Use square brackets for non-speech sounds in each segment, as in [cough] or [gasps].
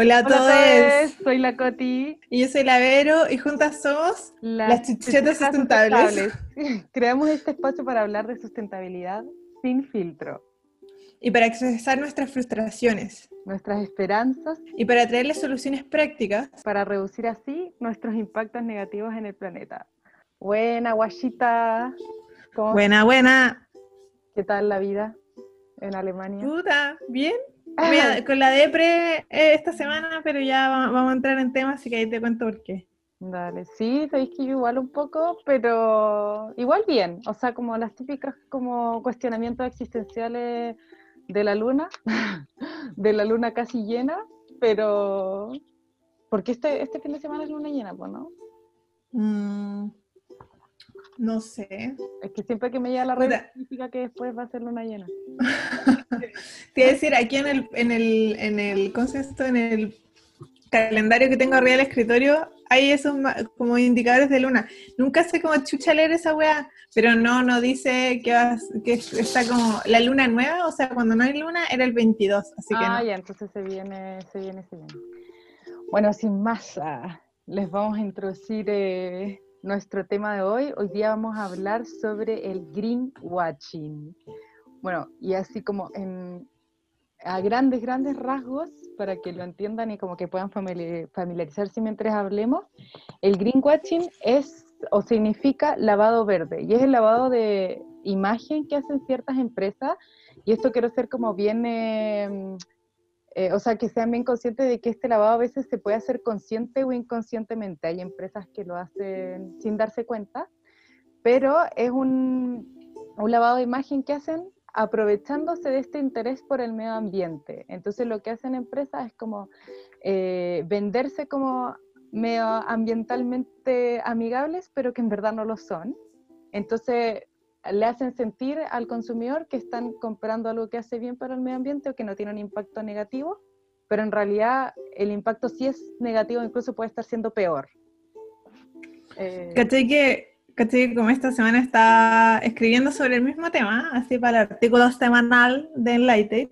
Hola a todos. soy la Coti. Y yo soy la Vero y juntas somos las chuchetas sustentables. [laughs] Creamos este espacio para hablar de sustentabilidad sin filtro, Y para expresar nuestras frustraciones nuestras esperanzas y para traerles soluciones prácticas. para reducir así nuestros impactos negativos en el planeta. Buena, guachita. ¿Cómo- Buena, buena. ¿Qué tal la vida en Alemania? Puta, bien. Mira, con la depre eh, esta semana, pero ya va- vamos a entrar en temas, así que ahí te cuento por qué. Dale, sí, sabéis que yo igual un poco, pero igual bien, o sea, como las típicas como cuestionamientos existenciales de la luna, [laughs] de la luna casi llena, pero porque este, este fin de semana es luna llena, pues, ¿no? Mm, no sé. Es que siempre que me llega la red significa que después va a ser luna llena. [laughs] Te iba a decir, aquí en el, en el, en el, ¿cómo se llama esto? En el calendario que tengo arriba del escritorio, hay esos como indicadores de luna. Nunca sé cómo chucha leer esa weá, pero no, no dice que, vas- que está como la luna nueva, o sea, cuando no hay luna era el 22, así que ah, no. ya, entonces se viene, se viene, se viene. Bueno, sin más, ah, les vamos a introducir eh, nuestro tema de hoy. Hoy día vamos a hablar sobre el greenwashing. Bueno, y así como en, a grandes, grandes rasgos, para que lo entiendan y como que puedan famili- familiarizarse mientras hablemos, el greenwashing es o significa lavado verde y es el lavado de imagen que hacen ciertas empresas y esto quiero ser como bien, eh, eh, o sea, que sean bien conscientes de que este lavado a veces se puede hacer consciente o inconscientemente. Hay empresas que lo hacen sin darse cuenta, pero es un, un lavado de imagen que hacen aprovechándose de este interés por el medio ambiente. Entonces lo que hacen empresas es como eh, venderse como medioambientalmente amigables, pero que en verdad no lo son. Entonces le hacen sentir al consumidor que están comprando algo que hace bien para el medio ambiente o que no tiene un impacto negativo, pero en realidad el impacto sí es negativo, incluso puede estar siendo peor. Eh, ¿Cachai que, como esta semana estaba escribiendo sobre el mismo tema, así para el artículo semanal de Enlightened,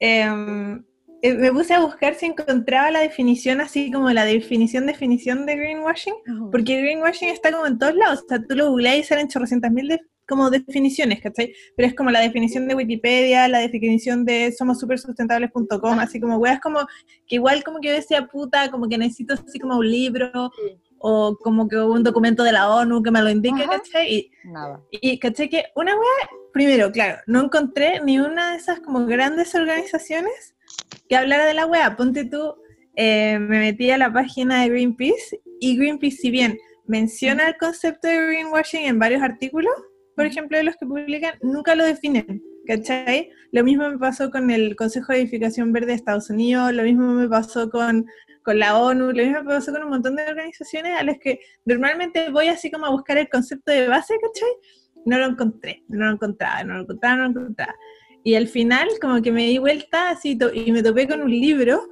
em, eh, me puse a buscar si encontraba la definición, así como la definición, definición de greenwashing, porque greenwashing está como en todos lados, o sea, tú lo googleas y salen chorrocientas mil de- como definiciones, ¿cachai? Pero es como la definición de Wikipedia, la definición de somossupersustentables.com, así como weas como que igual como que yo decía puta, como que necesito así como un libro Sí. o como que un documento de la ONU que me lo indique, Ajá. ¿cachai? Y, Nada. y caché que una wea, primero, claro, no encontré ni una de esas como grandes organizaciones que hablara de la wea. Ponte tú, eh, me metí a la página de Greenpeace y Greenpeace, si bien menciona el concepto de greenwashing en varios artículos, por ejemplo, de los que publican, nunca lo definen. ¿Cachai? Lo mismo me pasó con el Consejo de Edificación Verde de Estados Unidos, lo mismo me pasó con, con la ONU, lo mismo me pasó con un montón de organizaciones a las que normalmente voy así como a buscar el concepto de base, ¿cachai? No lo encontré, no lo encontraba, no lo encontraba, no lo encontraba. Y al final como que me di vuelta así y me topé con un libro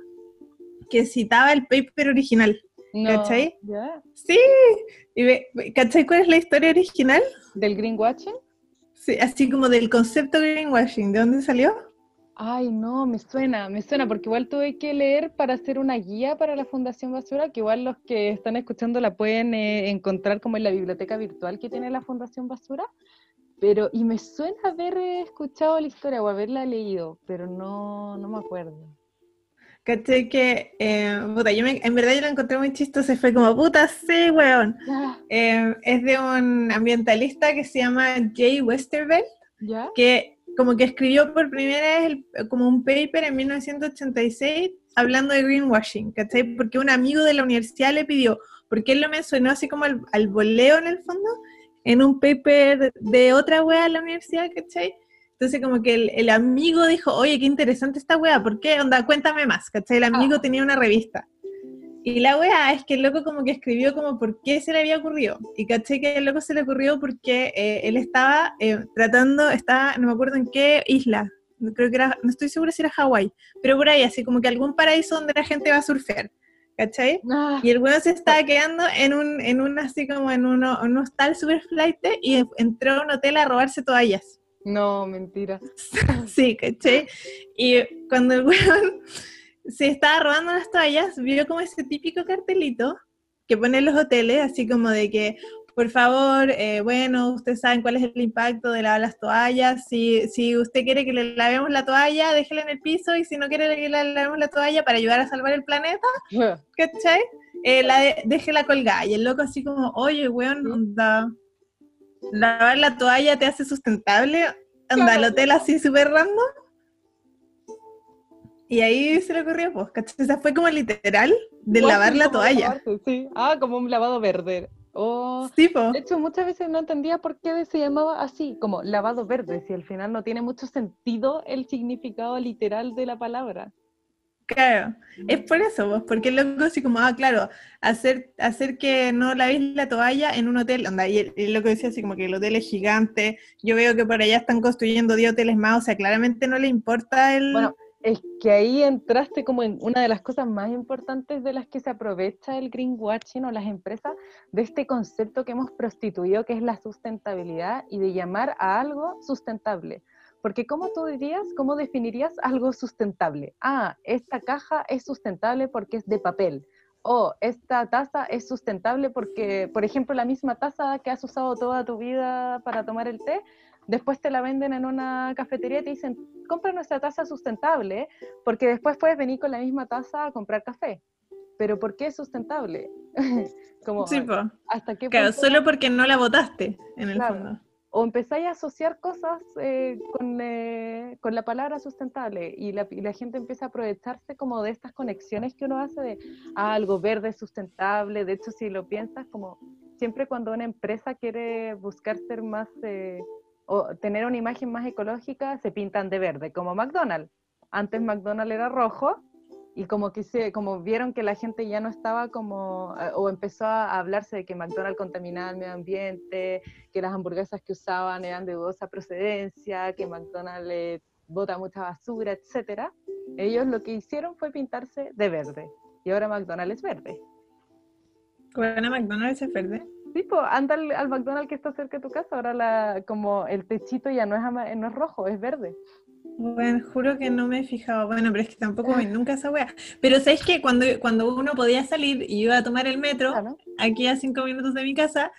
que citaba el paper original. No, ¿Cachai? Sí, y ve- ¿cachai cuál es la historia original? ¿Del greenwashing? Sí, así como del concepto greenwashing, ¿de dónde salió? Ay, no, me suena, me suena, porque igual tuve que leer para hacer una guía para la Fundación Basura, que igual los que están escuchando la pueden eh, encontrar como en la biblioteca virtual que tiene la Fundación Basura, pero, y me suena haber eh, escuchado la historia o haberla leído, pero no, no me acuerdo. ¿Cachai que, eh, puta, yo me- en verdad yo lo encontré muy chistoso fue como, puta, sí, weón. Eh, es de un ambientalista que se llama Jay Westerveld, ya, que como que escribió por primera vez el- como un paper en 1986 hablando de greenwashing, ¿cachai? Porque un amigo de la universidad le pidió, porque él lo mencionó así como al, al voleo en el fondo, en un paper de otra wea en la universidad, ¿cachai? Entonces como que el, el amigo dijo, oye, qué interesante esta wea, ¿por qué? Onda, cuéntame más, ¿cachai? El amigo Ah. tenía una revista. Y la wea es que el loco como que escribió como por qué se le había ocurrido. Y caché que el loco se le ocurrió porque eh, él estaba eh, tratando, estaba, no me acuerdo en qué isla, no creo que era, no estoy segura si era Hawái, pero por ahí, así como que algún paraíso donde la gente va a surfear, ¿cachai? Ah, Y el weón se estaba quedando en un, en un así como en uno, un hostal super flight y entró a un hotel a robarse toallas. No, mentira. [laughs] Sí, ¿cachai? Y cuando el weón [laughs] se estaba robando las toallas, vio como ese típico cartelito que ponen los hoteles, así como de que, por favor, eh, bueno, ustedes saben cuál es el impacto de lavar las toallas. Si, si usted quiere que le lavemos la toalla, déjela en el piso. Y si no quiere que le lavemos la toalla para ayudar a salvar el planeta, [laughs] ¿cachai? Eh, la de, déjela colgada. Y el loco así como, oye, weón, lavar la toalla te hace sustentable. Anda, el hotel así súper random. Y ahí se le ocurrió, pues, ¿cachai? O sea, fue como literal de lavar la toalla. sí. Ah, como un lavado verde. Oh, sí. De hecho, muchas veces no entendía por qué se llamaba así, como lavado verde, si al final no tiene mucho sentido el significado literal de la palabra. Claro, es por eso, pues, porque es loco así como, ah, claro, hacer, hacer que no lavéis la toalla en un hotel, onda, y, lo que decía así como que el hotel es gigante, yo veo que por allá están construyendo 10 hoteles más, o sea, claramente no le importa el... Bueno, es que ahí entraste como en una de las cosas más importantes de las que se aprovecha el greenwashing o las empresas, de este concepto que hemos prostituido, que es la sustentabilidad y de llamar a algo sustentable. Porque ¿cómo tú dirías, cómo definirías algo sustentable? Ah, esta caja es sustentable porque es de papel. O esta taza es sustentable porque, por ejemplo, la misma taza que has usado toda tu vida para tomar el té, después te la venden en una cafetería y te dicen, compra nuestra taza sustentable, porque después puedes venir con la misma taza a comprar café. Pero ¿por qué es sustentable? [laughs] Como, sí, ¿hasta qué claro, solo porque no la votaste, en el fondo. O empezáis a asociar cosas eh, con, eh, con, la palabra sustentable y la, y la, gente empieza a aprovecharse como de estas conexiones que uno hace de ah, algo verde sustentable. De hecho, si lo piensas, como siempre cuando una empresa quiere buscar ser más eh, o tener una imagen más ecológica, se pintan de verde, como McDonald's. Antes McDonald's era rojo y como que se, como vieron que la gente ya no estaba como, eh, o empezó a hablarse de que McDonald's contaminaba el medio ambiente, que las hamburguesas que usaban eran de dudosa procedencia, que McDonald's bota mucha basura, etcétera. Ellos lo que hicieron fue pintarse de verde y ahora McDonald's es verde. Bueno, McDonald's es verde. Sí, pues anda al, McDonald's que está cerca de tu casa, ahora la, como el techito ya no es, no es rojo, es verde. Bueno, juro que no me he fijado. Bueno, pero es que tampoco vi nunca esa wea. Pero ¿sabéis que cuando, cuando uno podía salir y iba a tomar el metro, aquí a cinco minutos de mi casa,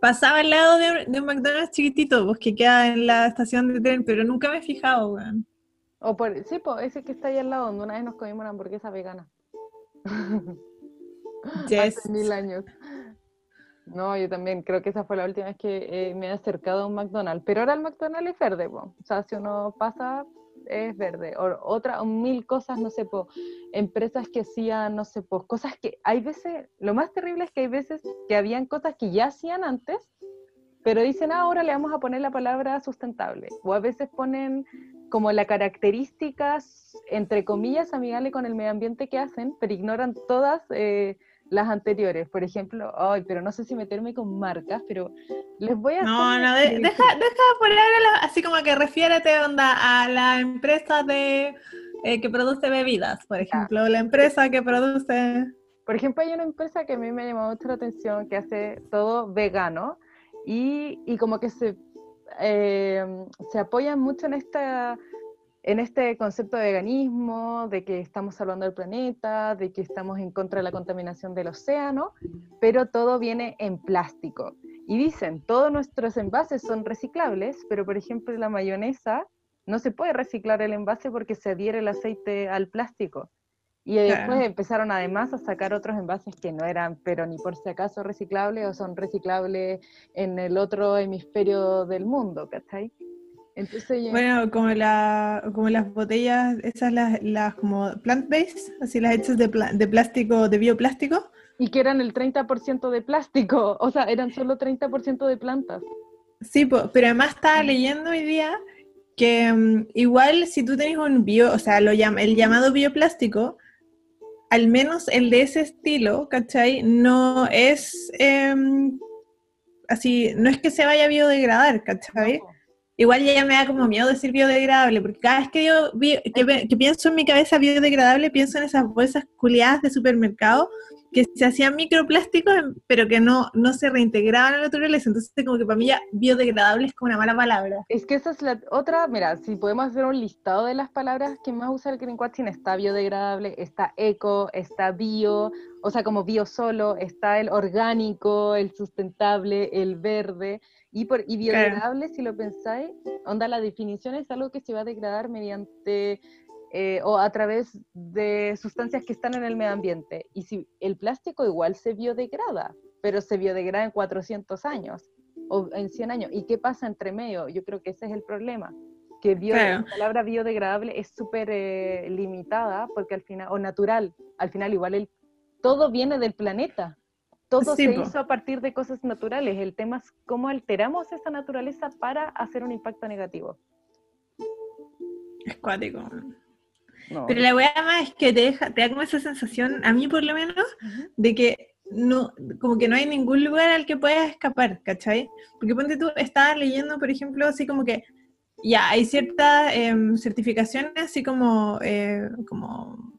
pasaba al lado de, un McDonald's chiquitito, pues que queda en la estación de tren, pero nunca me he fijado, weón. O por, sí, pues ese que está ahí al lado, donde una vez nos comimos una hamburguesa vegana. [laughs] Yes. Hace mil años. No, yo también creo que esa fue la última vez que eh, me he acercado a un McDonald's. Pero ahora el McDonald's es verde, o sea, si uno pasa es verde. O, otra, mil cosas, no sé, po, empresas que hacían, no sé, po, cosas que hay veces, lo más terrible es que hay veces que habían cosas que ya hacían antes, pero dicen, ah, ahora le vamos a poner la palabra sustentable. O a veces ponen como las características, entre comillas, amigables con el medio ambiente que hacen, pero ignoran todas. Eh, las anteriores, por ejemplo, ay, pero no sé si meterme con marcas, pero les voy a... No, no, deja, deja por ahora así como que refiérete onda, a la empresa de, eh, que produce bebidas, por ejemplo, la empresa que produce... Por ejemplo, hay una empresa que a mí me llamó mucho la atención que hace todo vegano y, y como que se, eh, se apoyan mucho en esta en este concepto de veganismo, de que estamos salvando el planeta, de que estamos en contra de la contaminación del océano, pero todo viene en plástico. Y dicen, todos nuestros envases son reciclables, pero por ejemplo la mayonesa no se puede reciclar el envase porque se adhiere el aceite al plástico. Y después empezaron además a sacar otros envases que no eran, pero ni por si acaso reciclables o son reciclables en el otro hemisferio del mundo, ¿cachai? Bueno, como, la, como las botellas, esas las, las como plant-based, así las hechas de, de plástico, de bioplástico. Y que eran el 30% de plástico, o sea, eran solo 30% de plantas. Sí, pero además estaba leyendo hoy día que mm, igual si tú tenés un bio, o sea, lo el llamado bioplástico, al menos el de ese estilo, ¿cachai? No es em, así, no es que se vaya a biodegradar, ¿cachai? Igual ya me da como miedo decir biodegradable, porque cada vez que yo que, pienso en mi cabeza biodegradable, pienso en esas bolsas culiadas de supermercado que se hacían microplásticos, pero que no, no se reintegraban a la naturaleza. Entonces, como que para mí ya biodegradable es como una mala palabra. Es que esa es la otra, mira, si podemos hacer un listado de las palabras que más usa el greenwashing, está biodegradable, está eco, está bio, o sea, como bio solo, está el orgánico, el sustentable, el verde. Y, por, y biodegradable, si lo pensáis, onda, la definición es algo que se va a degradar mediante eh, o a través de sustancias que están en el medio ambiente. Y si el plástico igual se biodegrada, pero se biodegrada en 400 años o en 100 años. ¿Y qué pasa entre medio? Yo creo que ese es el problema. Que la palabra biodegradable es súper eh, limitada porque al final, o natural, al final igual el, todo viene del planeta. Todo se hizo a partir de cosas naturales. El tema es cómo alteramos esa naturaleza para hacer un impacto negativo. Es cuático. Pero la weá más es que te, deja, te da como esa sensación, a mí por lo menos, de que no, como que no hay ningún lugar al que puedas escapar, ¿cachai? Porque ponte tú, estabas leyendo, por ejemplo, así como que ya hay ciertas em, certificaciones así como, eh, como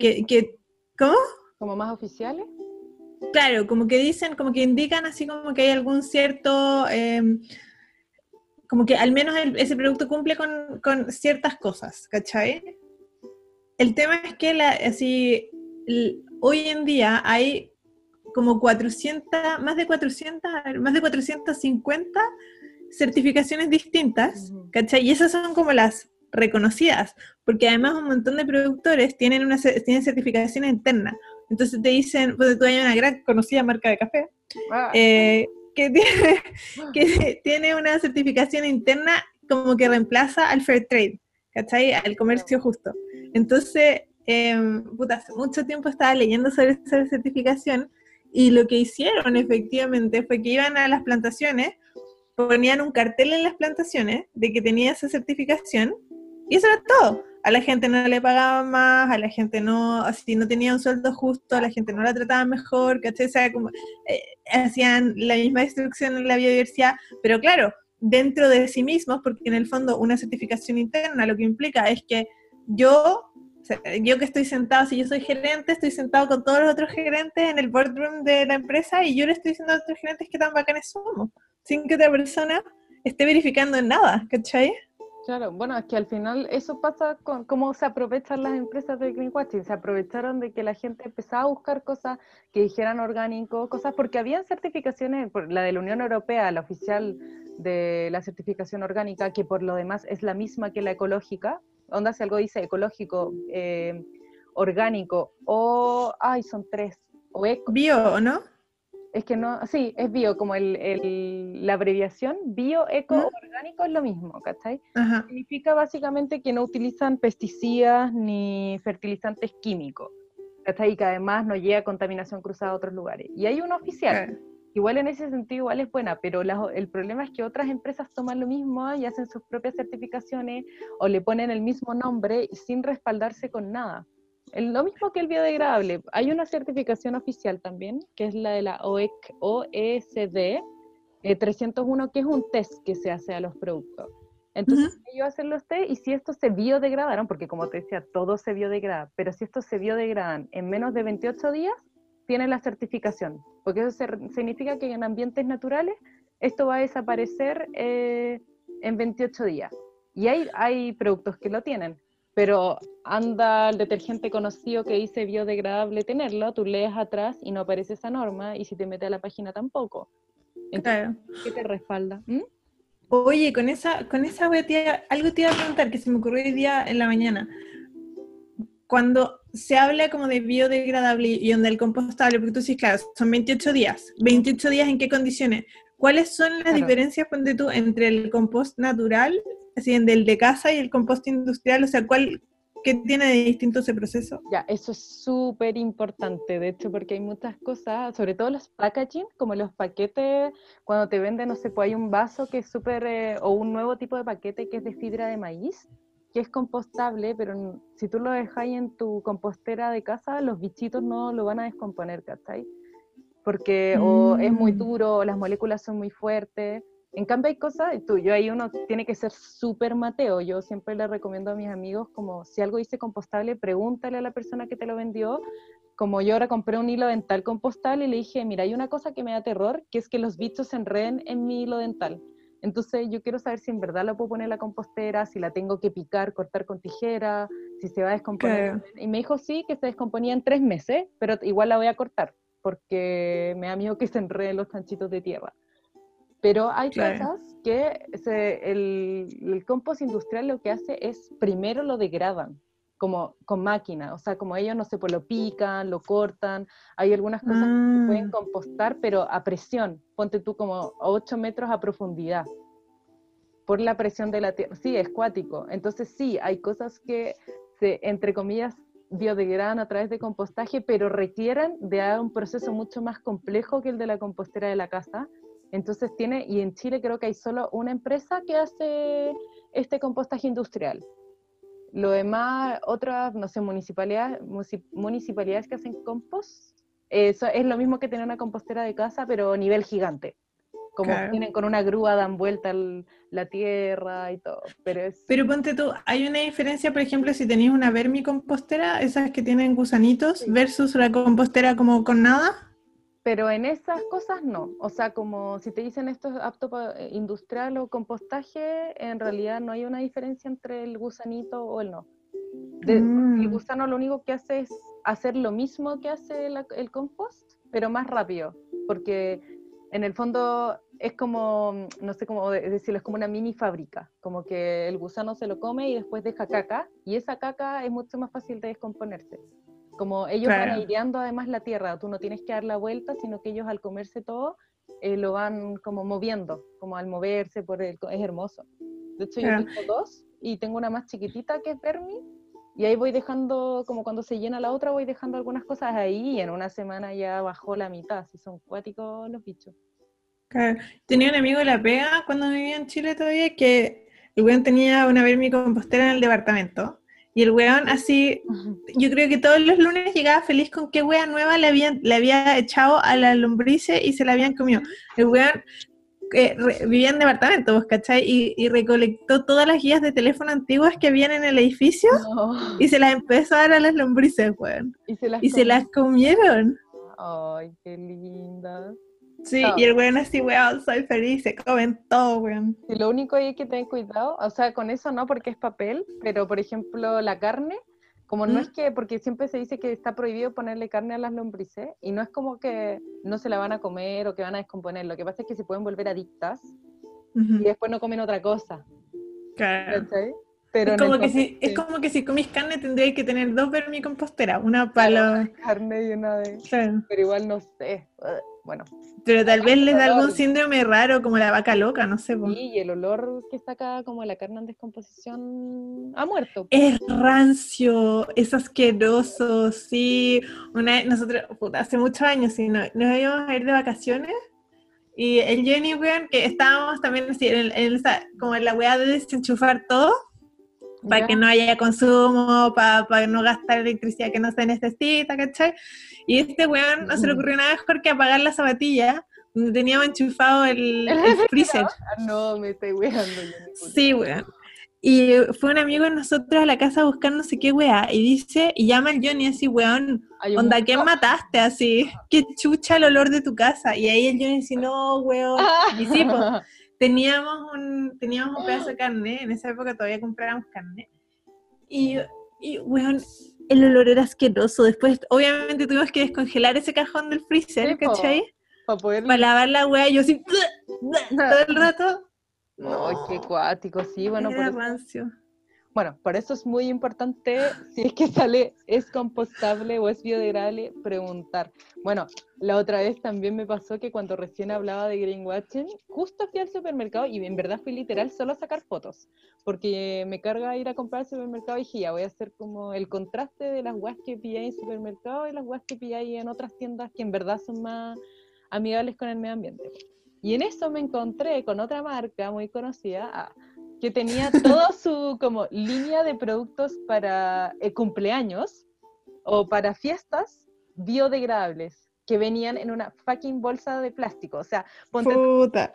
que, que, ¿cómo? Como más oficiales. Claro, como que dicen, como que indican así como que hay algún cierto, em, como que al menos ese producto cumple con, con ciertas cosas, ¿cachai? el tema es que la, así, hoy en día hay como 400, más de 400, más de 450 certificaciones distintas, ¿cachai? Y esas son como las reconocidas, porque además un montón de productores tienen una tienen certificación interna. Entonces te dicen, pues tú hay una gran conocida marca de café ah. eh, que, [laughs] tiene, que tiene una certificación interna como que reemplaza al fair trade, ¿cachai? Al comercio justo. Entonces, eh, puta, hace mucho tiempo estaba leyendo sobre esa certificación y lo que hicieron efectivamente fue que iban a las plantaciones, ponían un cartel en las plantaciones de que tenía esa certificación y eso era todo. A la gente no le pagaban más, a la gente no, así no tenía un sueldo justo, a la gente no la trataban mejor, ¿cachai? O sea, como, eh, hacían la misma destrucción en la biodiversidad, pero claro, dentro de sí mismos, porque en el fondo una certificación interna lo que implica es que yo, yo que estoy sentado, si yo soy gerente, estoy sentado con todos los otros gerentes en el boardroom de la empresa y yo le estoy diciendo a otros gerentes qué tan bacanes somos, sin que otra persona esté verificando en nada, ¿cachai? Claro, bueno, es que al final eso pasa con cómo se aprovechan las empresas del greenwashing. Se aprovecharon de que la gente empezaba a buscar cosas que dijeran orgánico, cosas, porque habían certificaciones, la de la Unión Europea, la oficial de la certificación orgánica, que por lo demás es la misma que la ecológica, onda si algo dice ecológico, eh, orgánico o, ay, son tres, o. Bio, ¿no? Es que no, sí, es bio, como el, la abreviación, bio, eco, orgánico es lo mismo, ¿cachai? Significa básicamente que no utilizan pesticidas ni fertilizantes químicos, ¿cachai? Y que además no llega contaminación cruzada a otros lugares. Y hay un oficial, igual en ese sentido igual es buena, pero el problema es que otras empresas toman lo mismo y hacen sus propias certificaciones o le ponen el mismo nombre sin respaldarse con nada. Lo mismo que el biodegradable. Hay una certificación oficial también, que es la de la OECD 301, eh, que es un test que se hace a los productos. Entonces, ellos hacen los test y si estos se biodegradaron, porque como te decía, todo se biodegrada, pero si estos se biodegradan en menos de 28 días, tienen la certificación, porque eso significa que en ambientes naturales esto va a desaparecer eh, en 28 días. Y hay, hay productos que lo tienen, pero anda el detergente conocido que dice biodegradable tenerlo, tú lees atrás y no aparece esa norma, y si te metes a la página tampoco. Entonces, ¿qué te respalda? ¿Mm? Oye, con esa, con esa algo te iba a preguntar que se me ocurrió hoy día en la mañana cuando se habla como de biodegradable y donde el compostable, porque tú dices, claro, son 28 días. ¿28 días en qué condiciones? ¿Cuáles son las diferencias, ponte tú, entre el compost natural, así, del de casa y el compost industrial? O sea, ¿cuál, ¿qué tiene de distinto ese proceso? Ya, eso es súper importante, de hecho, porque hay muchas cosas, sobre todo los packaging, como los paquetes, cuando te venden, no sé, pues hay un vaso que es súper, eh, o un nuevo tipo de paquete que es de fibra de maíz, que es compostable, pero si tú lo dejas en tu compostera de casa, los bichitos no lo van a descomponer, ¿cachai? Porque o es muy mm. duro, o las moléculas son muy fuertes. En cambio hay cosas, tú, yo ahí uno tiene que ser súper mateo. Yo siempre le recomiendo a mis amigos como si algo dice compostable, pregúntale a la persona que te lo vendió como yo ahora compré un hilo dental compostable y le dije, mira, hay una cosa que me da terror, que es que los bichos se enreden en mi hilo dental. Entonces yo quiero saber si en verdad la puedo poner en la compostera, si la tengo que picar, cortar con tijera, si se va a descomponer. Y me dijo sí, que se descomponía en tres meses, pero igual la voy a cortar, porque me da miedo que se enreden los chanchitos de tierra. Pero hay cosas que el, el compost industrial lo que hace es primero lo degradan, como con máquina, o sea, como ellos, no sé, pues lo pican, lo cortan, hay algunas cosas que se pueden mm. compostar, pero a presión, ponte tú como a 8 metros a profundidad, por la presión de la tierra, sí, es cuático, entonces sí, hay cosas que se, entre comillas, biodegradan a través de compostaje, pero requieren de un proceso mucho más complejo que el de la compostera de la casa, entonces tiene, y en Chile creo que hay solo una empresa que hace este compostaje industrial, lo demás, otras, no sé, municipalidades, municipalidades que hacen compost, eso es lo mismo que tener una compostera de casa, pero a nivel gigante. Como tienen con una grúa, dan vuelta la tierra y todo. Pero, es... pero ponte tú, ¿hay una diferencia, por ejemplo, si tenéis una vermicompostera, esas que tienen gusanitos, versus la compostera como con nada? Pero en esas cosas no. O sea, como si te dicen esto es apto para eh, industrial o compostaje, en realidad no hay una diferencia entre el gusanito o el no. El mm. gusano lo único que hace es hacer lo mismo que hace el compost, pero más rápido. Porque en el fondo es como, no sé cómo decirlo, es como una mini fábrica. Como que el gusano se lo come y después deja caca. Y esa caca es mucho más fácil de descomponerse. Como ellos van aireando además la tierra, tú no tienes que dar la vuelta, sino que ellos al comerse todo eh, lo van como moviendo, como al moverse por el, es hermoso. De hecho yo tengo dos y tengo una más chiquitita que es Vermi y ahí voy dejando, como cuando se llena la otra, voy dejando algunas cosas ahí y en una semana ya bajó la mitad, si son cuáticos los bichos. Claro. Tenía un amigo de la pega cuando vivía en Chile todavía que el weón tenía una vermicompostera en el departamento y el weón así, yo creo que todos los lunes llegaba feliz con qué wea nueva le, habían, le había echado a la lombrice y se la habían comido. El weón eh, vivía en departamento, ¿vos cachai? Y, recolectó todas las guías de teléfono antiguas que habían en el edificio y se las empezó a dar a las lombrices, weón. Y se las, y se las comieron. Ay, qué lindas. Sí, y el weón así, weón, soy feliz, se comen todo, weón. Y lo único hay que tener cuidado, o sea, con eso no, porque es papel, pero por ejemplo, la carne, como no es que, porque siempre se dice que está prohibido ponerle carne a las lombrices, y no es como que no se la van a comer o que van a descomponer, lo que pasa es que se pueden volver adictas y después no comen otra cosa. Claro. Pero es, como que si, es como que si comís carne tendrías que tener dos vermicomposteras, una para la... carne y una de... Pero igual no sé. Bueno. Pero tal vez les da algún síndrome raro, como la vaca loca, no sé. Sí, y el olor que saca como la carne en descomposición ha muerto. Es rancio, es asqueroso, sí. Una nosotros, hace muchos años, sí, nos, íbamos a ir de vacaciones y el Jenny, weón, que estábamos también así, en, como en la weá de desenchufar todo, para que no haya consumo, para, para no gastar electricidad que no se necesita, ¿cachai? Y este weón no se le ocurrió nada mejor que apagar la zapatilla donde teníamos enchufado el, [laughs] freezer. Ah, no, me estoy weando. Sí, weón. Y fue un amigo de nosotros a la casa a buscar no sé qué weá, y dice, y llama al Johnny así, weón, onda, ¿qué mataste? Así, qué chucha el olor de tu casa. Y ahí el Johnny dice, no, weón. Y sí, pues, [laughs] teníamos un, teníamos un pedazo de carne, en esa época todavía comprábamos carne. Y, y weón, el olor era asqueroso. Después, obviamente, tuvimos que descongelar ese cajón del freezer, ¿cachai? Para poder... Para lavar la weá, y yo así, [laughs] todo el [laughs] rato. Ay, qué cuático, sí, bueno, por eso... Bueno, por eso es muy importante, [laughs] si es que sale, es compostable o es biodegradable, preguntar. Bueno, la otra vez también me pasó que cuando recién hablaba de greenwashing, justo fui al supermercado y en verdad fui literal solo a sacar fotos, porque me carga ir a comprar al supermercado y dije, ya voy a hacer como el contraste de las guas que pillé en supermercado y las guas que pillé en otras tiendas que en verdad son más amigables con el medio ambiente. Y en eso me encontré con otra marca muy conocida, que tenía toda su como línea de productos para eh, cumpleaños o para fiestas biodegradables que venían en una fucking bolsa de plástico. O sea, ponte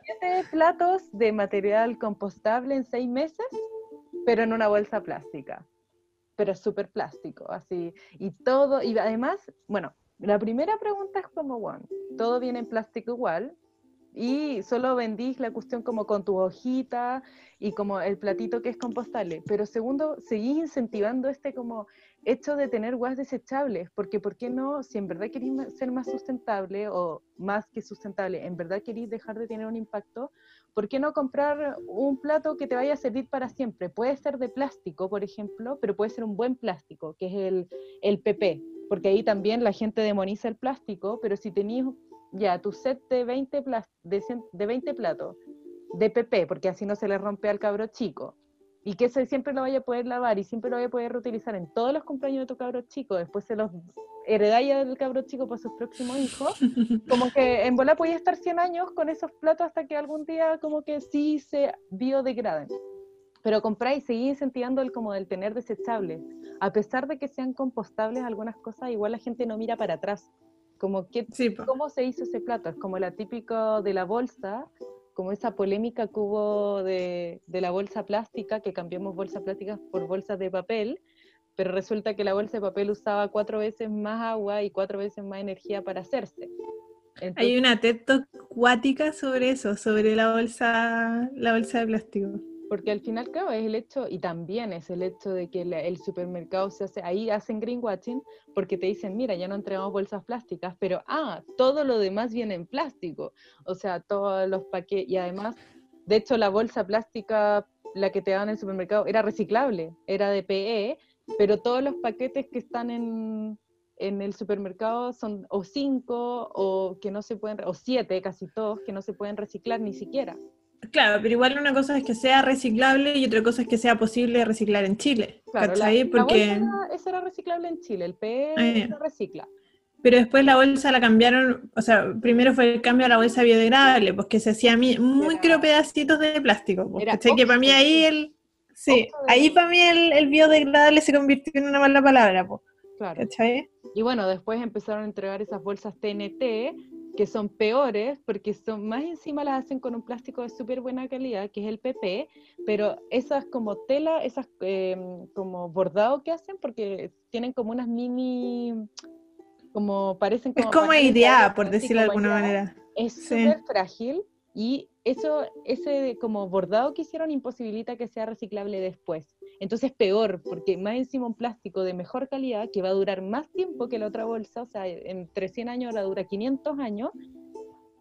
siete platos de material compostable en seis meses, pero en una bolsa plástica. pero súper plástico, así, y todo, y además, bueno, la primera pregunta es como, bueno, todo viene en plástico igual, y solo vendís la cuestión como con tu hojita y como el platito que es compostable. Pero segundo, seguís incentivando este como hecho de tener guas desechables, porque ¿por qué no? Si en verdad queréis ser más sustentable o más que sustentable, en verdad queréis dejar de tener un impacto, ¿por qué no comprar un plato que te vaya a servir para siempre? Puede ser de plástico, por ejemplo, pero puede ser un buen plástico, que es el, el PP, porque ahí también la gente demoniza el plástico, pero si tenéis ya tu set de 20, de, de 20 platos de PP, porque así no se le rompe al cabro chico, y que ese siempre lo vaya a poder lavar y siempre lo vaya a poder reutilizar en todos los cumpleaños de tu cabro chico, después se los heredáis del cabro chico para sus próximos hijos, [laughs] como que en bola podía estar 100 años con esos platos hasta que algún día como que sí se biodegraden. Pero compráis y seguís incentivando el como del tener desechables. A pesar de que sean compostables algunas cosas, igual la gente no mira para atrás. Como que, cómo se hizo ese plato. Es como la típica de la bolsa, como esa polémica que hubo de, de la bolsa plástica, que cambiamos bolsas plásticas por bolsas de papel, pero resulta que la bolsa de papel usaba cuatro veces más agua y cuatro veces más energía para hacerse. Hay una teto acuática sobre eso, sobre la bolsa, la bolsa de plástico. Porque al final, claro, es el hecho, y también es el hecho de que el, supermercado se hace, ahí hacen greenwashing, porque te dicen, mira, ya no entregamos bolsas plásticas, pero, ah, todo lo demás viene en plástico. O sea, todos los paquetes, y además, de hecho, la bolsa plástica, la que te daban en el supermercado, era reciclable, era de PE, pero todos los paquetes que están en, en el supermercado son o cinco, o que no se pueden, o siete, casi todos, que no se pueden reciclar ni siquiera. Claro, pero igual una cosa es que sea reciclable y otra cosa es que sea posible reciclar en Chile. Claro, ¿cachai? Porque... eso era reciclable en Chile, el PE ah, no recicla. Pero después la bolsa la cambiaron, o sea, primero fue el cambio a la bolsa biodegradable, pues que se hacía muy creo pedacitos de plástico. Pues, ¿cachai? Que para mí ahí el... Sí, ahí para mí el, biodegradable se convirtió en una mala palabra, pues. Claro. ¿cachai? Y bueno, después empezaron a entregar esas bolsas TNT que son peores porque son más encima las hacen con un plástico de súper buena calidad, que es el PP, pero esas como tela, esas em, como bordado que hacen, porque tienen como unas mini, como parecen como... Es como idea, por decirlo de alguna manera. Es súper frágil y eso, ese como bordado que hicieron imposibilita que sea reciclable después. Entonces peor, porque más encima un plástico de mejor calidad que va a durar más tiempo que la otra bolsa, o sea, en 100 años ahora dura 500 años,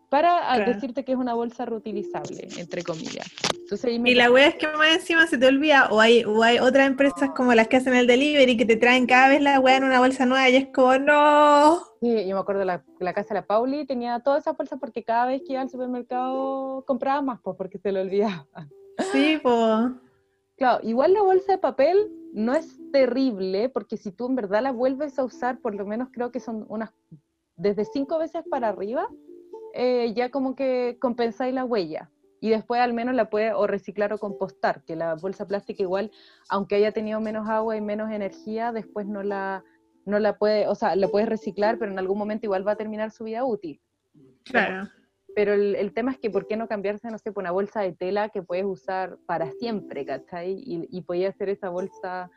para decirte que es una bolsa reutilizable, entre comillas. y la wea es que más encima se te olvida, o hay, o hay otras empresas como las que hacen el delivery que te traen cada vez la wea en una bolsa nueva y es como, no. Sí, yo me acuerdo la, la casa de la Pauli tenía todas esas bolsas porque cada vez que iba al supermercado compraba más, pues porque se lo olvidaba. Sí, pues. Claro, igual la bolsa de papel no es terrible porque si tú en verdad la vuelves a usar, por lo menos creo que son unas, desde cinco veces para arriba, eh, ya como que compensáis la huella. Y después al menos la puedes o reciclar o compostar, que la bolsa plástica igual, aunque haya tenido menos agua y menos energía, después no la, no la puede, o sea, la puedes reciclar, pero en algún momento igual va a terminar su vida útil. Claro. Pero el, tema es que, ¿por qué no cambiarse, no sé, por una bolsa de tela que puedes usar para siempre, ¿cachai? Y, y podía hacer esa bolsa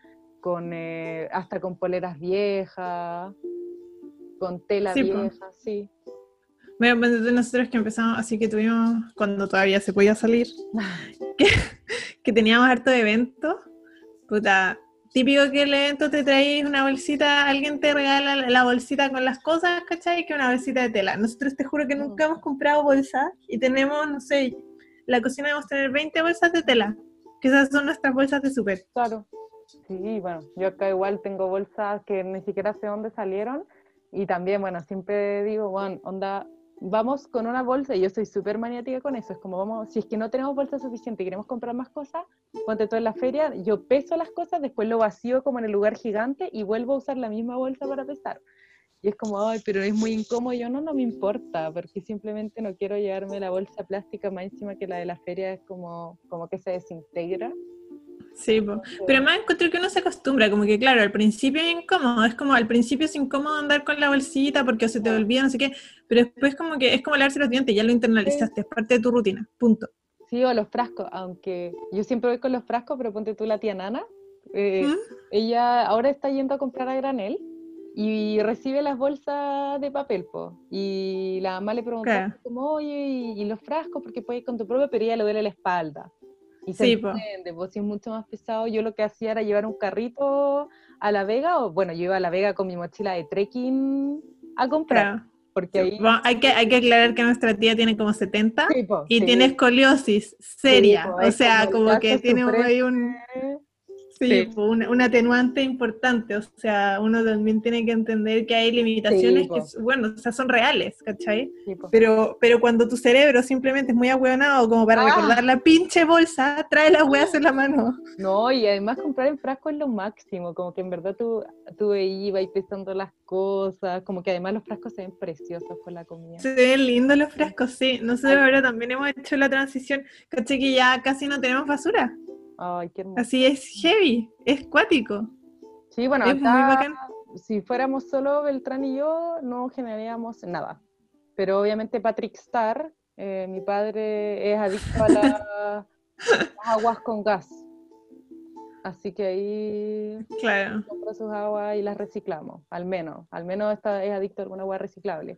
con, eh, hasta con poleras viejas, con tela vieja, sí. Bueno, pues nosotros que empezamos, así que tuvimos, cuando todavía se podía salir, [laughs] que, teníamos harto de eventos, puta, típico que el evento te traes una bolsita, alguien te regala la bolsita con las cosas, ¿cachai? Que una bolsita de tela. Nosotros te juro que nunca hemos comprado bolsas y tenemos, no sé, la cocina debemos tener 20 bolsas de tela, que esas son nuestras bolsas de súper. Claro. Sí, bueno, yo acá igual tengo bolsas que ni siquiera sé dónde salieron y también, bueno, siempre digo, bueno, onda, vamos con una bolsa, y yo soy súper maniática con eso, es como vamos, si es que no tenemos bolsa suficiente y queremos comprar más cosas, ponte todo en la feria, yo peso las cosas, después lo vacío como en el lugar gigante y vuelvo a usar la misma bolsa para pesar. Y es como, ay, pero es muy incómodo, yo no, no me importa, porque simplemente no quiero llevarme la bolsa plástica más encima que la de la feria, es como, como que se desintegra. Sí, pero más encuentro que uno se acostumbra, como que claro, al principio es incómodo, es como al principio es incómodo andar con la bolsita porque se te olvida, no sé qué, pero después como que es como lavarse los dientes, ya lo internalizaste, es parte de tu rutina, punto. Sí, o los frascos, aunque yo siempre voy con los frascos, pero ponte tú la tía Nana, Eh, ¿Mm? Ella ahora está yendo a comprar a granel y recibe las bolsas de papel, po. Y la mamá le preguntó Claro. como, oye, y, y los frascos, porque puedes ir con tu propio, pero ella le duele la espalda. Y se Sí, entiende, pues si es mucho más pesado, yo lo que hacía era llevar un carrito a La Vega, o bueno, yo iba a La Vega con mi mochila de trekking a comprar, Claro. porque ahí... Bueno, hay, que, hay que aclarar que nuestra tía tiene como 70 Sí, po, y sí. tiene escoliosis seria. po, o sea, como que tiene supremo. ahí un, sí, Sí. un, un atenuante importante. O sea, uno también tiene que entender que hay limitaciones que, bueno, o sea, son reales, ¿cachai? Sí. Pero, pero cuando tu cerebro simplemente es muy ahueonado como para Ah. recordar la pinche bolsa, trae las weas en la mano. No, y además comprar en frasco es lo máximo, como que en verdad tú, tú ibas y pesando las cosas, como que además los frascos se ven preciosos con la comida. Se ven lindos los frascos, sí. Nosotros ahora también hemos hecho la transición, ¿cachai? Que ya casi no tenemos basura. Ay, qué hermoso. Así es heavy, es cuático. Sí, bueno, es muy acá, bacán. si fuéramos solo Beltrán y yo, no generaríamos nada. Pero obviamente Patrick Starr, eh, mi padre es adicto a la- [laughs] las aguas con gas. Así que ahí Claro. compro sus aguas y las reciclamos, al menos. Al menos está, es adicto a alguna agua reciclable.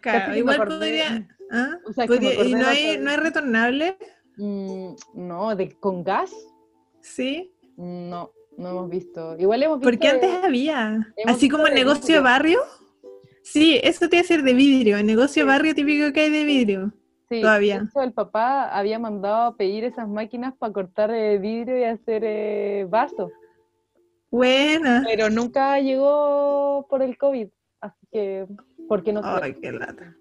Claro, igual podría. ¿ah? o sea, Podría- ¿Y no hay, no hay retornable? Mm, no, de, ¿con gas? Sí. No, no hemos visto. Igual hemos visto. Porque antes de- había. hemos Así como de negocio de barrio. Sí, eso te iba a ser de vidrio. El negocio de Sí. barrio típico que hay de vidrio. sí, todavía. de hecho, el papá había mandado a pedir esas máquinas para cortar eh, vidrio y hacer eh, vasos, Buena. pero nunca llegó por el COVID, así que, porque no. Ay, qué lata.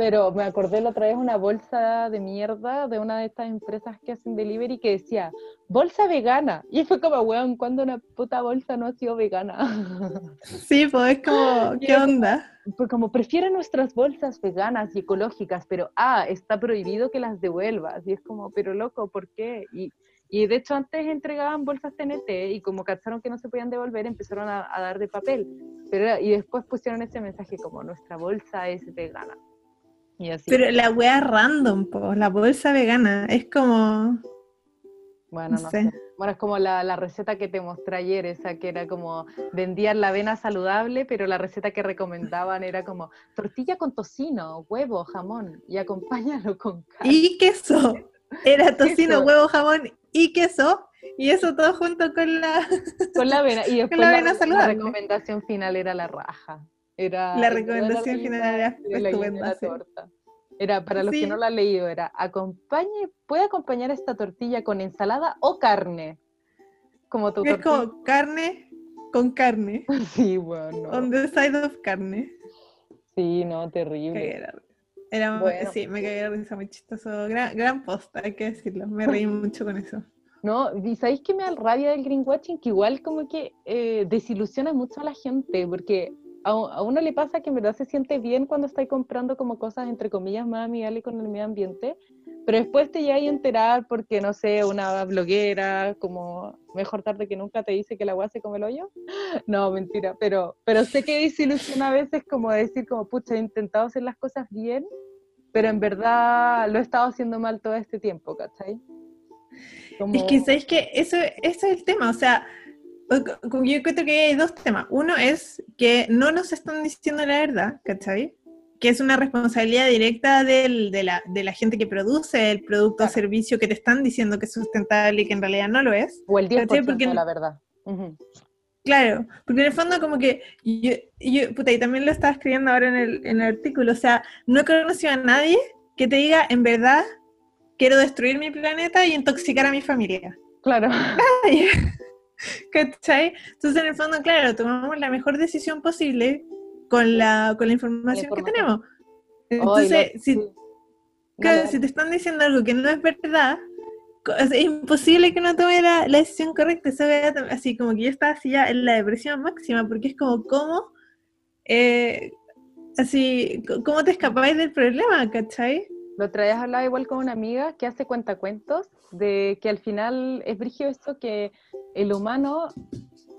Pero me acordé la otra vez una bolsa de mierda de una de estas empresas que hacen delivery que decía, bolsa vegana. Y fue como, weón, ¿cuándo una puta bolsa no ha sido vegana? [laughs] Sí, pues es como, ¿qué onda? Pues como prefieren nuestras bolsas veganas y ecológicas, pero ah, está prohibido que las devuelvas. Y es como, pero loco, ¿por qué? Y, y de hecho antes entregaban bolsas TNT y como cacharon que no se podían devolver, empezaron a, a dar de papel. Pero y después pusieron ese mensaje como, nuestra bolsa es vegana. Y así. Pero la wea random, la bolsa vegana. Es como. Bueno, No no sé. sé. Bueno, es como la, la receta que te mostré ayer, esa que era como vendían la avena saludable, pero la receta que recomendaban era como tortilla con tocino, huevo, jamón y acompáñalo con carne. Y queso. Era [laughs] tocino, Queso. huevo, jamón y queso. Y eso todo junto con la, Con la avena. Y [laughs] después la la, avena la saludable. recomendación final era la raja. Era La recomendación de la final era de la estupenda, sí. torta. Era, para los Sí. que no la han leído, era acompañe, puede acompañar esta tortilla con ensalada o carne. Como tu Es tortilla. como carne con carne. [laughs] Sí, bueno. On the side of carne. Sí, no, terrible. La risa. Era, Bueno. Sí, me cagué de risa, muy chistoso. Gran, gran post, hay que decirlo. Me reí [laughs] mucho con eso. No, y ¿sabéis que me da rabia del greenwashing? Que igual como que eh, desilusiona mucho a la gente, porque a, a uno le pasa que en verdad se siente bien cuando estáis comprando como cosas entre comillas más amigables con el medio ambiente, pero después te llegas a enterar porque, no sé, una bloguera como mejor tarde que nunca te dice que la agua se come el hoyo. [gasps] No, mentira, pero, pero sé que desilusiona a veces como decir como, pucha, he intentado hacer las cosas bien, pero en verdad lo he estado haciendo mal todo este tiempo, ¿cachai? Como- Es que, ¿sabéis que Eso, eso es el tema, o sea, yo encuentro que hay dos temas. Uno es que no nos están diciendo la verdad, ¿cachai? Que es una responsabilidad directa del- de, la, de la gente que produce el producto Claro. o servicio que te están diciendo que es sustentable y que en realidad no lo es. O el 10%, ¿Cachai? Porque- la verdad. Ujú. Claro, porque en el fondo como que yo, yo puta, y también lo estaba escribiendo ahora en el, en el artículo, o sea, no he conocido a nadie que te diga, en verdad, quiero destruir mi planeta y intoxicar a mi familia. Claro. [laughs] Ay, [laughs] ¿Cachai? Entonces, en el fondo, claro, tomamos la mejor decisión posible con la, con la información que información. tenemos. Entonces, si, claro, te están diciendo algo que no es verdad, es imposible que no tome la, la decisión correcta. Así como que yo estaba así ya en la depresión máxima, porque es como, ¿cómo? eh, así, ¿cómo te escapáis del problema, cachai? La otra vez hablaba igual con una amiga que hace cuentacuentos de que al final es brígido esto que el humano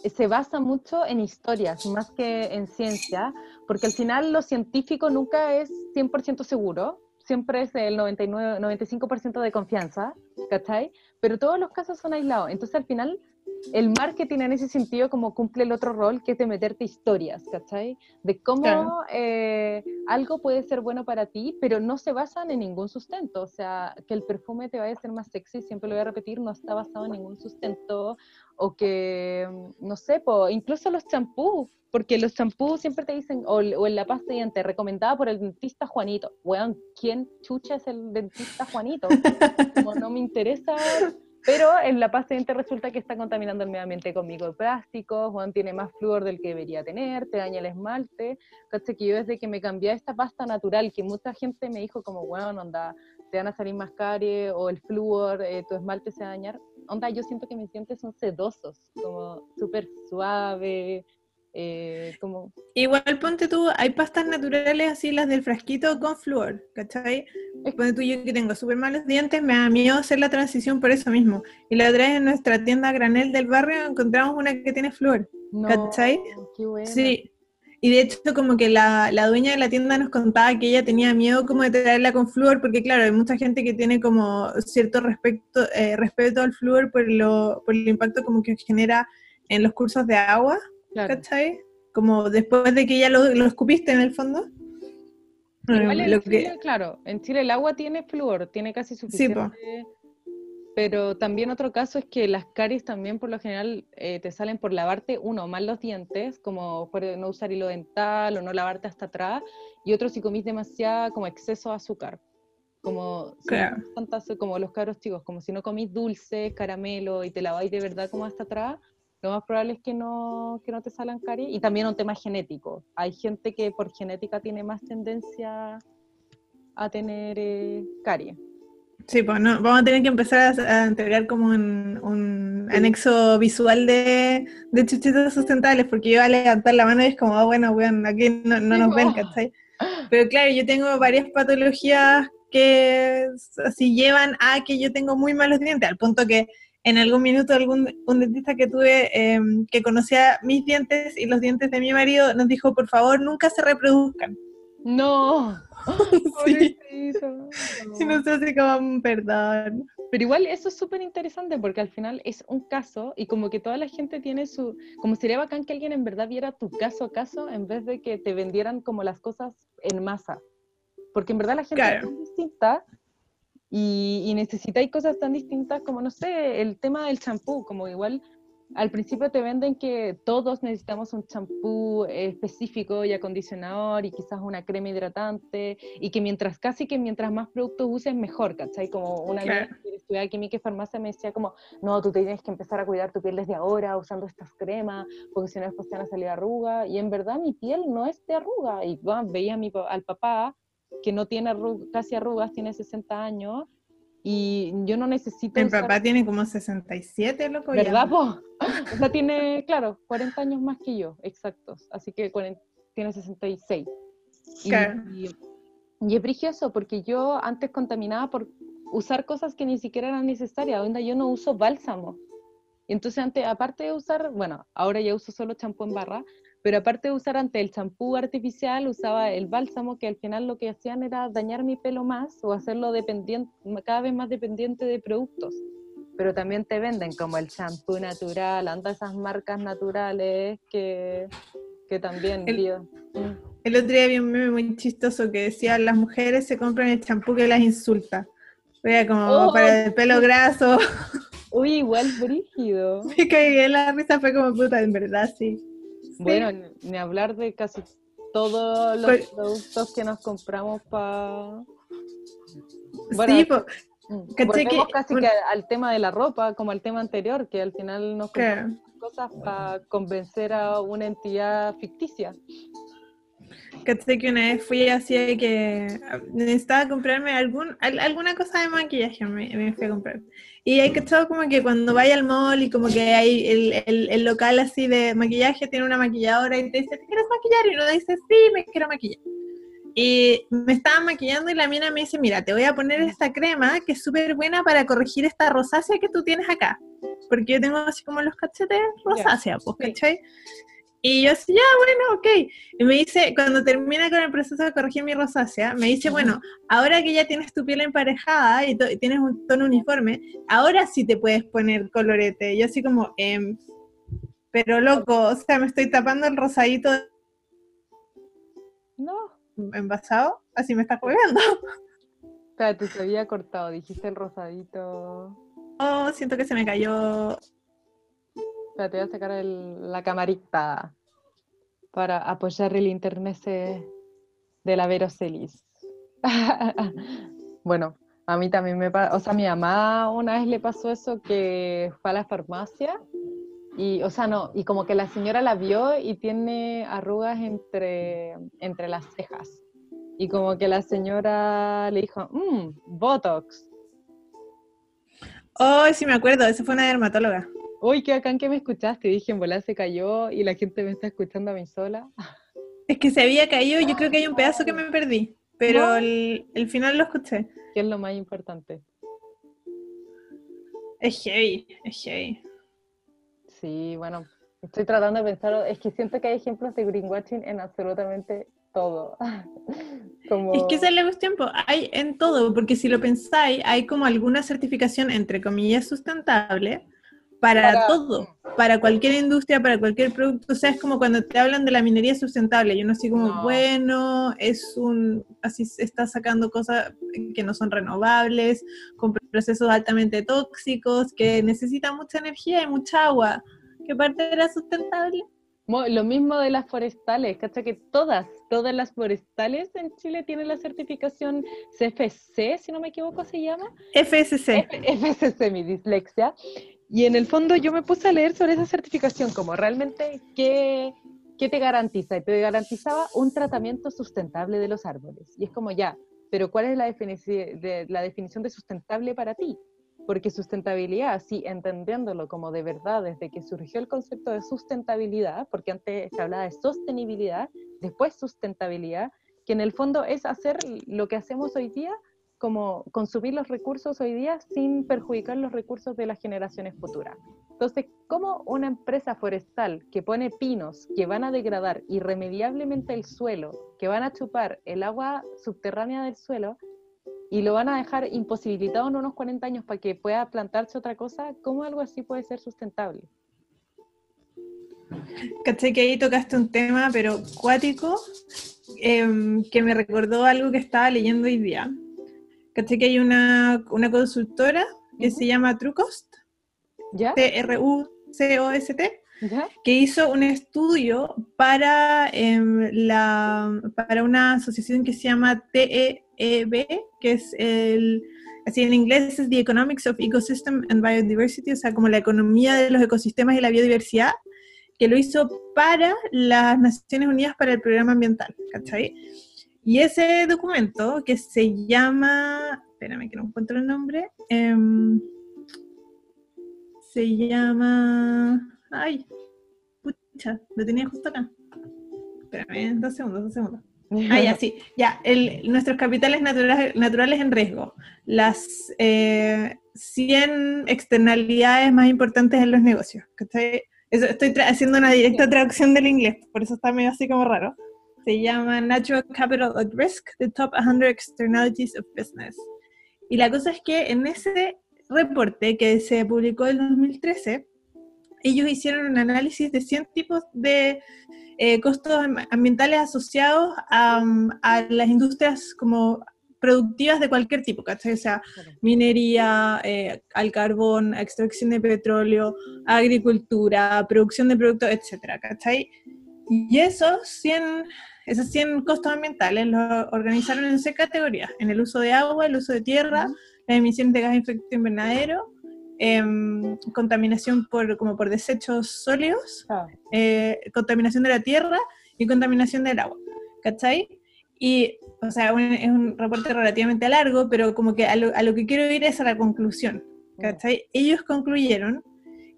se basa mucho en historias más que en ciencia, porque al final lo científico nunca es 100% seguro, siempre es el 99, 95% de confianza, ¿cachai? Pero todos los casos son aislados, entonces al final el marketing en ese sentido como cumple el otro rol que es de meterte historias, ¿cachai? De cómo eh, algo puede ser bueno para ti, pero no se basan en ningún sustento. O sea, que el perfume te vaya a ser más sexy, siempre lo voy a repetir, no está basado en ningún sustento. O que, mm, no sé, incluso los champús, porque los champús siempre te dicen, o, en la pasta de dientes, recomendada por el dentista Juanito. Weón, ¿quién chucha es el dentista Juanito? [laughs] Como no me interesa pero en la de resulta que está contaminando el medio ambiente con microplásticos, Juan tiene más flúor del que debería tener, te daña el esmalte. Caché que yo desde que me cambié a esta pasta natural, que mucha gente me dijo como, bueno, onda, te van a salir más caries, o el flúor, eh, tu esmalte se va a dañar. Onda, yo siento que mis dientes son sedosos, como súper suave, eh, como... Igual ponte tú, hay pastas naturales así, las del frasquito con flúor, ¿cachai? Ponte tú, yo que tengo súper malos dientes, me da miedo hacer la transición por eso mismo. Y la otra vez en nuestra tienda granel del barrio encontramos una que tiene flúor, ¿cachai? Sí. Y de hecho como que la, la, dueña de la tienda nos contaba que ella tenía miedo como de traerla con flúor, porque claro, hay mucha gente que tiene como cierto respecto, eh, respeto al flúor por, lo, por el impacto como que genera en los cursos de agua. ¿Cachai? Como después de que ya lo, escupiste en el fondo. claro, en Chile el agua tiene flúor, tiene casi suficiente. pero también otro caso es que las caries también por lo general eh, te salen por lavarte, uno, mal los dientes, como por no usar hilo dental o no lavarte hasta atrás, y otro si comís demasiado, como exceso de azúcar. Como, como los caros chicos, como si no comís dulce, caramelo y te laváis de verdad como hasta atrás, lo más probable es que no, que no te salgan caries. Y también un tema genético. Hay gente que por genética tiene más tendencia a tener eh, caries. Sí, pues no, vamos a tener que empezar a, entregar como un, anexo visual de, de chuchitos sustentables, porque yo a levantar la mano y es como, ah, bueno, bueno, aquí no, no nos ven, ¿cachai? Pero claro, yo tengo varias patologías que así llevan a que yo tengo muy malos dientes, al punto que en algún minuto algún un dentista que tuve em, que conocía mis dientes y los dientes de mi marido nos dijo, por favor, nunca se reproduzcan. No. [laughs] sí. [laughs] Y no sé si como, mm, perdón. Pero igual eso es súper interesante porque al final es un caso y como que toda la gente tiene su... Como sería bacán que alguien en verdad viera tu caso a caso en vez de que te vendieran como las cosas en masa. Porque en verdad la gente es distinta y, y necesitáis cosas tan distintas como, no sé, el tema del champú, como igual al principio te venden que todos necesitamos un champú específico y acondicionador y quizás una crema hidratante y que mientras casi que mientras más productos uses mejor, ¿cachai? Como una vez que estudiaba química y farmacia me decía como, no, tú tienes que empezar a cuidar tu piel desde ahora usando estas cremas porque si no después te van a salir arrugas y en verdad mi piel no es de arruga. Y veía a mi, al papá que no tiene casi arrugas, tiene 60 años, y yo no necesito... Mi papá tiene como 67, loco. ¿Verdad, po? O sea, tiene, claro, 40 años más que yo, exactos, así que tiene 66. Claro. Y, y, es brigioso, porque yo antes contaminaba por usar cosas que ni siquiera eran necesarias, onda yo no uso bálsamo. Y entonces antes, aparte de usar, bueno, ahora ya uso solo champú en barra, pero aparte de usar ante el champú artificial, usaba el bálsamo, que al final lo que hacían era dañar mi pelo más o hacerlo dependiente, cada vez más dependiente de productos. Pero también te venden como el champú natural, anda esas marcas naturales que, que también... El, mm. el otro día vi un meme muy chistoso que decía, las mujeres se compran el champú que las insulta. Era como oh, para el pelo graso. Uy, igual brígido. [laughs] Me caí en la risa, fue como puta, en verdad, sí. Bueno, ni hablar de casi todos los pues productos que nos compramos para... Bueno, sí, pues, volvemos casi que al tema de la ropa, como al tema anterior, que al final nos compramos cosas para convencer a una entidad ficticia. sé que una vez fui así que necesitaba comprarme algún, alguna cosa de maquillaje, me, me fui a comprar. Y hay que estar como que cuando vaya al mall y como que hay el, el, local así de maquillaje tiene una maquilladora y te dice, ¿te quieres maquillar? Y uno dice, sí, me quiero maquillar. Y me estaba maquillando y la mina me dice, mira, te voy a poner esta crema que es súper buena para corregir esta rosácea que tú tienes acá. Porque yo tengo así como los cachetes rosácea, pues, ¿cachai? Y yo así, ya, bueno, ok. Y me dice, cuando termina con el proceso de corregir mi rosácea, me dice, bueno, ahora que ya tienes tu piel emparejada y, tienes un tono uniforme, ahora sí te puedes poner colorete. Yo así como, em, pero loco, o sea, me estoy tapando el rosadito. No. Envasado, así me está jugando. [laughs] Espérate, se había cortado, dijiste el rosadito. Oh, siento que se me cayó te voy a sacar la camarita para apoyar el internet de la Verocelis. [laughs] bueno, a mí también me pasó, o sea, a mi mamá una vez le pasó eso que fue a la farmacia y, o sea, no, y como que la señora la vio y tiene arrugas entre, entre las cejas. Y como que la señora le dijo, mmm, Botox. Oh, sí me acuerdo, esa fue una dermatóloga uy, qué bacán que me escuchaste. dije, en volar se cayó y la gente me está escuchando a mí sola. [laughs] Es que se había caído, yo creo que hay un pedazo que me perdí, pero el, final lo escuché. ¿Qué es lo más importante? Es heavy, es heavy. Sí, bueno, estoy tratando de pensar, es que siento que hay ejemplos de greenwashing en absolutamente todo. [laughs] Es que esa es la cuestión, hay en todo, porque si lo pensáis, hay como alguna certificación, entre comillas, sustentable, para, todo, para cualquier industria, para cualquier producto. O sea, es como cuando te hablan de la minería sustentable. Yo no sé como, bueno, es un, así se está sacando cosas que no son renovables, con procesos altamente tóxicos, que necesitan mucha energía y mucha agua. ¿Qué parte era sustentable? Lo mismo de las forestales, ¿cacha? Que todas, todas las forestales en Chile tienen la certificación CFC, si no me equivoco se llama. FSC. FSC, mi dislexia. Y en el fondo yo me puse a leer sobre esa certificación, como realmente qué, qué te garantiza. Y te garantizaba un tratamiento sustentable de los árboles. Y es como ya, pero ¿cuál es la, de, la definición de sustentable para ti? Porque sustentabilidad, sí, entendiéndolo como de verdad, desde que surgió el concepto de sustentabilidad, porque antes se hablaba de sostenibilidad, después sustentabilidad, que en el fondo es hacer lo que hacemos hoy día, como consumir los recursos hoy día sin perjudicar los recursos de las generaciones futuras. Entonces, ¿cómo una empresa forestal que pone pinos que van a degradar irremediablemente el suelo, que van a chupar el agua subterránea del suelo y lo van a dejar imposibilitado en unos 40 años para que pueda plantarse otra cosa, ¿cómo algo así puede ser sustentable? Caché que ahí tocaste un tema, pero cuático, em, que me recordó algo que estaba leyendo hoy día caché que hay una, consultora que se llama Trucost, T-R-U-C-O-S-T, que hizo un estudio para, em, la, para una asociación que se llama TEEB, que es el, así en inglés es The Economics of Ecosystem and Biodiversity, o sea, como la economía de los ecosistemas y la biodiversidad, que lo hizo para las Naciones Unidas para el Programa Ambiental, ¿cachai? Y ese documento que se llama, espérame que no encuentro el nombre, em, se llama, ay, pucha, lo tenía justo acá. Espérame, dos segundos, dos segundos. Ah, ya, sí, ya, el, nuestros capitales naturales, naturales en riesgo, las eh, 100 externalidades más importantes en los negocios. Estoy, estoy haciendo una directa traducción del inglés, por eso está medio así como raro se llama Natural Capital at Risk, The Top 100 Externalities of Business. Y la cosa es que en ese reporte que se publicó en 2013, ellos hicieron un análisis de 100 tipos de eh, costos ambientales asociados a, las industrias como productivas de cualquier tipo, ¿cachai? O sea, minería, eh, al carbón, extracción de petróleo, agricultura, producción de productos, etcétera, ¿cachai? Y esos 100 esos 100 costos ambientales los organizaron en seis categorías, en el uso de agua, el uso de tierra, las emisiones de gas de efecto invernadero, em, contaminación por, como por desechos sólidos, ah. eh, contaminación de la tierra y contaminación del agua. ¿Cachai? Y, o sea, es un reporte relativamente largo, pero como que a lo, a lo que quiero ir es a la conclusión. ¿Cachai? Ellos concluyeron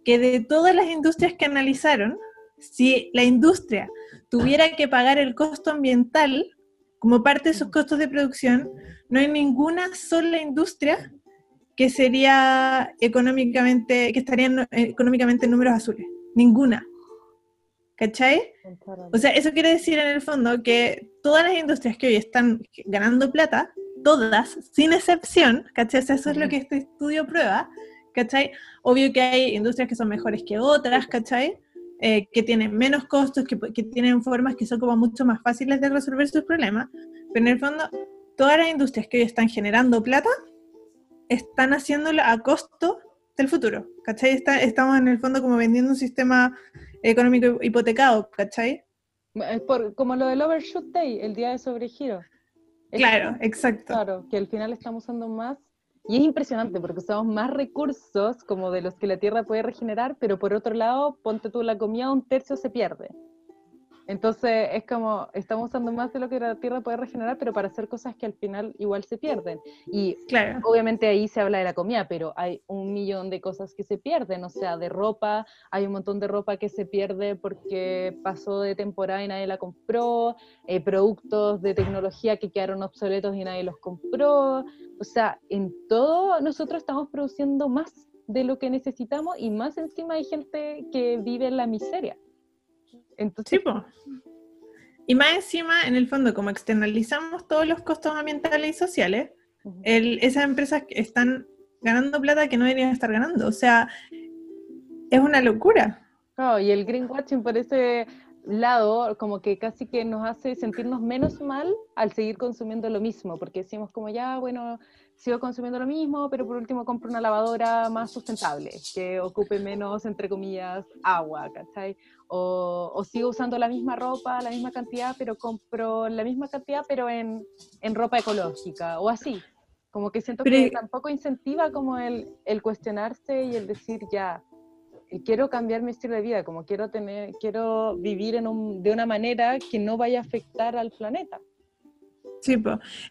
que de todas las industrias que analizaron, si la industria tuviera que pagar el costo ambiental como parte de sus costos de producción, no hay ninguna sola industria que sería económicamente, que estaría económicamente en números azules. Ninguna. ¿cachai? O sea, eso quiere decir en el fondo que todas las industrias que hoy están ganando plata, todas, sin excepción, ¿cachai? eso es lo que este estudio prueba, ¿cachai? Obvio que hay industrias que son mejores que otras, ¿cachai? Eh, que tienen menos costos, que, que, tienen formas que son como mucho más fáciles de resolver sus problemas, pero en el fondo, todas las industrias que hoy están generando plata, están haciéndolo a costo del futuro, ¿cachai? Está, estamos en el fondo como vendiendo un sistema económico hipotecado, ¿cachai? Por, como lo del overshoot day, el día de sobregiro. Claro, exacto. Claro, que al final estamos usando más, y es impresionante porque usamos más recursos como de los que la Tierra puede regenerar, pero por otro lado, ponte tú la comida, un tercio se pierde. Entonces es como, estamos usando más de lo que la Tierra puede regenerar, pero para hacer cosas que al final igual se pierden. Y claro. obviamente ahí se habla de la comida, pero hay un millón de cosas que se pierden, o sea, de ropa, hay un montón de ropa que se pierde porque pasó de temporada y nadie la compró, eh, productos de tecnología que quedaron obsoletos y nadie los compró. O sea, en todo nosotros estamos produciendo más de lo que necesitamos y más encima hay gente que vive en la miseria. Entonces, Y más encima, en el fondo, como externalizamos todos los costos ambientales y sociales, esas empresas están ganando plata que no deberían estar ganando. O sea, es una locura. y el greenwashing por ese lado, como que casi que nos hace sentirnos menos mal al seguir consumiendo lo mismo, porque decimos como ya, bueno, sigo consumiendo lo mismo, pero por último compro una lavadora más sustentable, que ocupe menos, entre comillas, agua, ¿cachai? O, sigo usando la misma ropa, la misma cantidad, pero compro la misma cantidad, pero en, en ropa ecológica, o así. Como que siento que tampoco incentiva como el, el cuestionarse y el decir ya, quiero cambiar mi estilo de vida, como quiero tener, quiero vivir en un, de una manera que no vaya a afectar al planeta. Sí,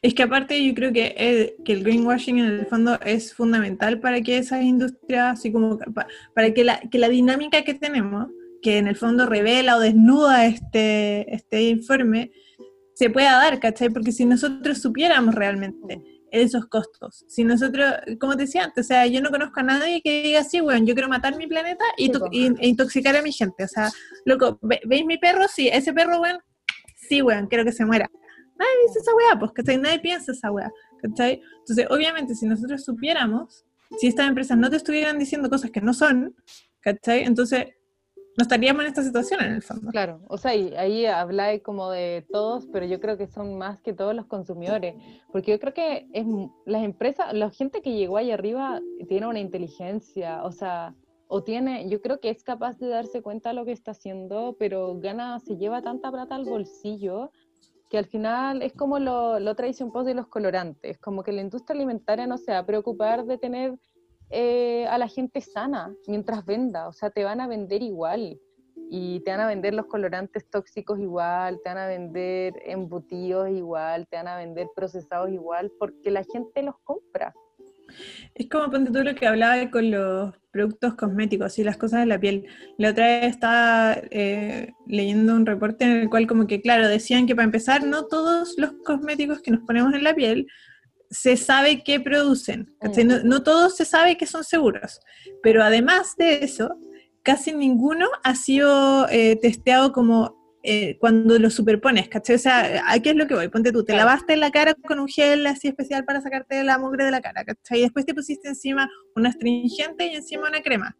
es que aparte yo creo que el, que el greenwashing en el fondo es fundamental para que esas industrias, así como para, que, la, que la dinámica que tenemos, que en el fondo revela o desnuda este, este informe, se pueda dar, ¿cachai? Porque si nosotros supiéramos realmente esos costos, si nosotros, como te decía antes, o sea, yo no conozco a nadie que diga así, bueno, yo quiero matar mi planeta y, e intoxicar a mi gente, o sea, loco, ¿veis mi perro? Sí, ese perro, bueno, sí, weón, quiero que se muera nadie dice esa weá, pues, ¿cachai? Nadie piensa esa weá, ¿cachai? Entonces, obviamente, si nosotros supiéramos, si estas empresas no te estuvieran diciendo cosas que no son, ¿cachai? Entonces, no estaríamos en esta situación en el fondo. Claro, o sea, y ahí habláis como de todos, pero yo creo que son más que todos los consumidores, porque yo creo que es las empresas, la gente que llegó ahí arriba tiene una inteligencia, o sea, o tiene, yo creo que es capaz de darse cuenta de lo que está haciendo, pero gana, se lleva tanta plata al bolsillo que al final es como lo, lo tradición post de los colorantes, como que la industria alimentaria no se va a preocupar de tener eh, a la gente sana mientras venda, o sea, te van a vender igual y te van a vender los colorantes tóxicos igual, te van a vender embutidos igual, te van a vender procesados igual, porque la gente los compra. Es como ponte tú lo que hablaba con los productos cosméticos y las cosas de la piel. La otra vez estaba eh, leyendo un reporte en el cual como que, claro, decían que para empezar, no todos los cosméticos que nos ponemos en la piel se sabe qué producen. No, no todos se sabe que son seguros. Pero además de eso, casi ninguno ha sido eh, testeado como eh, cuando lo superpones, ¿cachai? O sea, ¿a qué es lo que voy? Ponte tú, te lavaste la cara con un gel así especial para sacarte la mugre de la cara, ¿cachai? Y después te pusiste encima una astringente y encima una crema.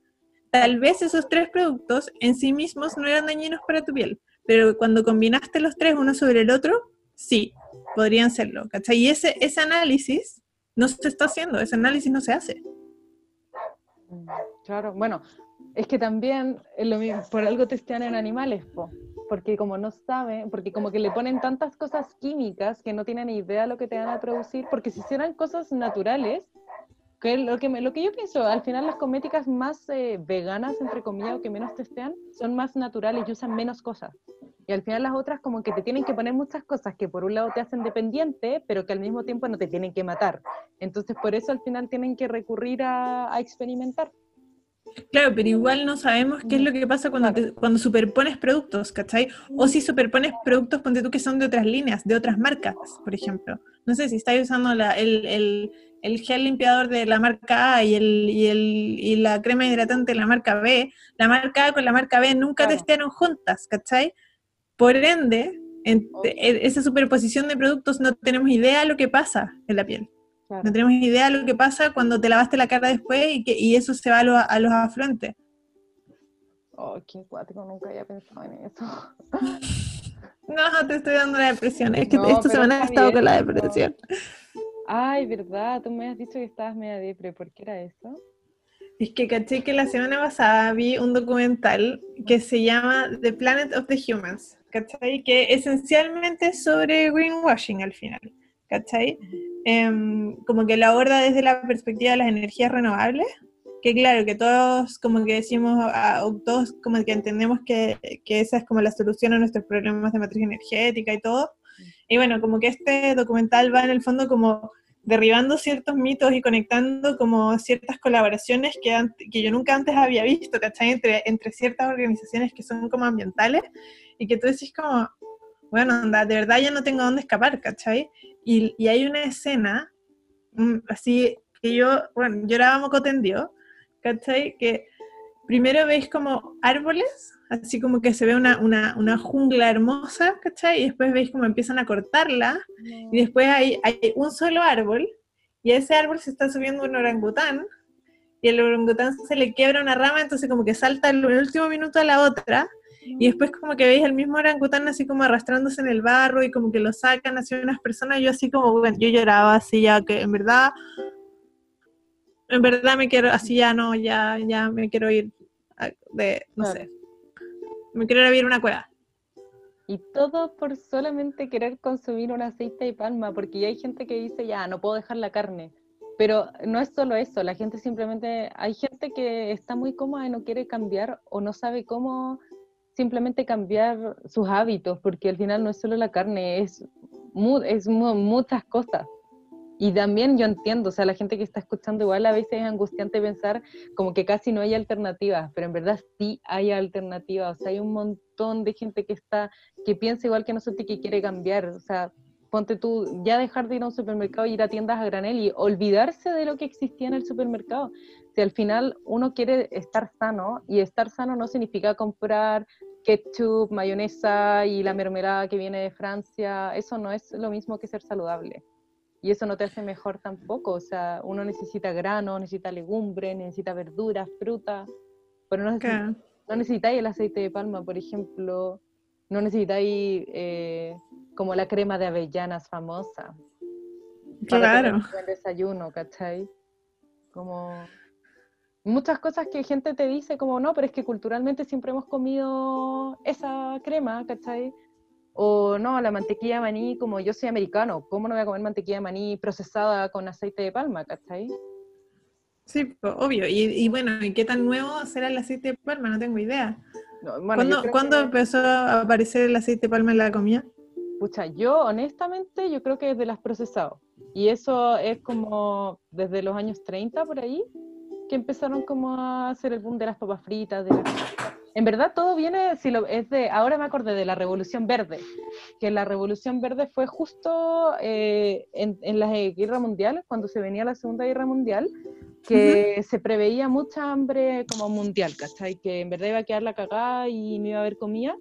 Tal vez esos tres productos en sí mismos no eran dañinos para tu piel, pero cuando combinaste los tres uno sobre el otro, sí, podrían serlo, ¿cachai? Y ese, ese análisis no se está haciendo, ese análisis no se hace. Claro, bueno, es que también por algo testean en animales, po porque como no saben, porque como que le ponen tantas cosas químicas que no tienen idea de lo que te van a producir, porque si hicieran cosas naturales, que lo que, lo que yo pienso, al final las cosméticas más eh, veganas, entre comillas, o que menos testean, son más naturales y usan menos cosas. Y al final las otras como que te tienen que poner muchas cosas que por un lado te hacen dependiente, pero que al mismo tiempo no te tienen que matar. Entonces por eso al final tienen que recurrir a, a experimentar. Claro, pero igual no sabemos qué es lo que pasa cuando, cuando superpones productos, ¿cachai? O si superpones productos, ponte tú que son de otras líneas, de otras marcas, por ejemplo. No sé si estáis usando el, el gel limpiador de la marca A y, el, y, el, y la crema hidratante de la marca B, la marca A con la marca B nunca testearon juntas, ¿cachai? Por ende, en e, esa superposición de productos no tenemos idea de lo que pasa en la piel. No tenemos idea de lo que pasa cuando te lavaste la cara después y, que, y eso se va a, a los afluentes. Oh, qué cuático, nunca había pensado en eso. [laughs] no, te estoy dando la depresión. Es que esta semana he estado con la depresión. Ay, verdad, tú me has dicho que estabas media depre, ¿por qué era eso? Es que caché que la semana pasada vi un documental que se llama The Planet of the Humans, ¿cachai? Que esencialmente es sobre greenwashing al final, ¿cachai? Em, como que lo aborda desde la perspectiva de las energías renovables, que claro, que todos como que decimos, todos como que entendemos que, que, esa es como la solución a nuestros problemas de matriz energética y todo. Y bueno, como que este documental va en el fondo como derribando ciertos mitos y conectando como ciertas colaboraciones que, que yo nunca antes había visto, ¿cachai? Entre, entre ciertas organizaciones que son como ambientales y que tú decís como, bueno, de verdad ya no tengo dónde escapar, ¿cachai? Y, y hay una escena, mm, así, que yo, bueno, lloraba moco tendido, ¿cachai? Que primero veis como árboles, así como que se ve una, una, una jungla hermosa, ¿cachai? Y después veis como empiezan a cortarla, y después hay, hay un solo árbol, y a ese árbol se está subiendo un orangután, y el orangután se le quiebra una rama, entonces como que salta el último minuto a la otra, y después como que veis el mismo orangután así como arrastrándose en el barro y como que lo sacan así unas personas, yo así como, bueno, yo lloraba así ya que en verdad en verdad me quiero, así ya no, ya, ya me quiero ir de, no sé, me quiero ir a una cueva. Y todo por solamente querer consumir un aceite de palma, porque ya hay gente que dice, ya, no puedo dejar la carne. Pero no es solo eso, la gente simplemente, hay gente que está muy cómoda y no quiere cambiar o no sabe cómo simplemente cambiar sus hábitos, porque al final no es solo la carne, es, es muchas cosas. Y también yo entiendo, o sea, la gente que está escuchando igual a veces es angustiante pensar como que casi no hay alternativas, pero en verdad sí hay alternativas, o sea, hay un montón de gente que está, que piensa igual que nosotros y que quiere cambiar, o sea, ponte tú, ya dejar de ir a un supermercado y ir a tiendas a granel y olvidarse de lo que existía en el supermercado. Si al final uno quiere estar sano, y estar sano no significa comprar ketchup, mayonesa y la mermelada que viene de Francia, eso no es lo mismo que ser saludable y eso no te hace mejor tampoco. O sea, uno necesita grano, necesita legumbre, necesita verduras, fruta, pero no, no necesitáis el aceite de palma, por ejemplo, no necesitáis eh, como la crema de avellanas famosa. Claro. Para el desayuno, ¿cachai? Como muchas cosas que gente te dice como no, pero es que culturalmente siempre hemos comido esa crema, ¿cachai? O no, la mantequilla de maní, como yo soy americano, ¿cómo no voy a comer mantequilla de maní procesada con aceite de palma, cachai? Sí, obvio. Y, bueno, ¿y qué tan nuevo será el aceite de palma? No tengo idea. ¿Cuándo, empezó a aparecer el aceite de palma en la comida? Pucha, yo honestamente yo creo que desde las procesados. Y eso es como desde los años 30 por ahí, que empezaron como a hacer el boom de las papas fritas, de las en verdad todo viene, si lo, es de, ahora me acordé de la Revolución Verde, que la Revolución Verde fue justo eh, en, en, la guerra mundial, cuando se venía la Segunda Guerra Mundial, que se preveía mucha hambre como mundial, ¿cachai? Que en verdad iba a quedar la cagada y no iba a haber comida.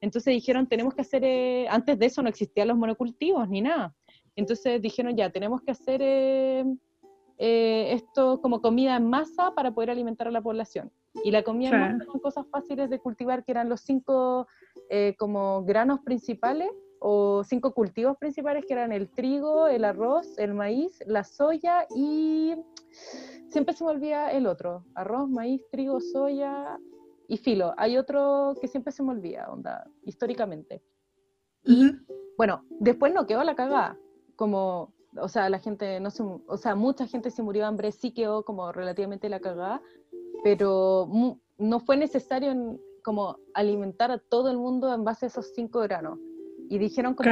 Entonces dijeron, tenemos que hacer, eh, antes de eso no existían los monocultivos ni nada. Entonces dijeron, ya, tenemos que hacer eh, esto como comida en masa para poder alimentar a la población. Y la comida claro. son cosas fáciles de cultivar, que eran los cinco eh, como granos principales o cinco cultivos principales, que eran el trigo, el arroz, el maíz, la soya y siempre se me olvida el otro, arroz, maíz, trigo, soya y filo. Hay otro que siempre se me olvida, onda, históricamente. Y bueno, después no quedó la cagada, como o sea, la gente no se, o sea, mucha gente se murió de hambre, sí quedó como relativamente la cagada, pero no fue necesario como alimentar a todo el mundo en base a esos cinco granos. Y dijeron, como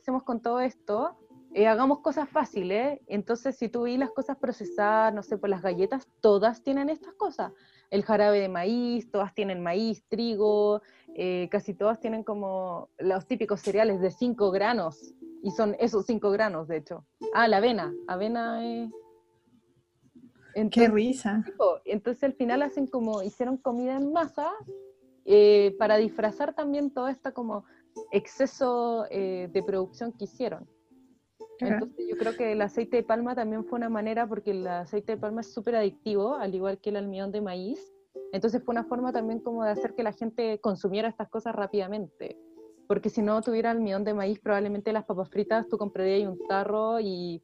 hacemos con todo esto? Eh, hagamos cosas fáciles. Entonces, si tú ves las cosas procesadas, no sé, pues las galletas, todas tienen estas cosas. El jarabe de maíz, todas tienen maíz, trigo, eh, casi todas tienen como los típicos cereales de cinco granos. Y son esos cinco granos, de hecho. Ah, la avena. Avena es Qué risa. Entonces al final hacen como, hicieron comida en masa eh, para disfrazar también todo este como exceso eh, de producción que hicieron. Entonces yo creo que el aceite de palma también fue una manera, porque el aceite de palma es súper adictivo, al igual que el almidón de maíz. Entonces fue una forma también como de hacer que la gente consumiera estas cosas rápidamente. Porque si no tuviera almidón de maíz, probablemente las papas fritas tú comprarías un tarro y,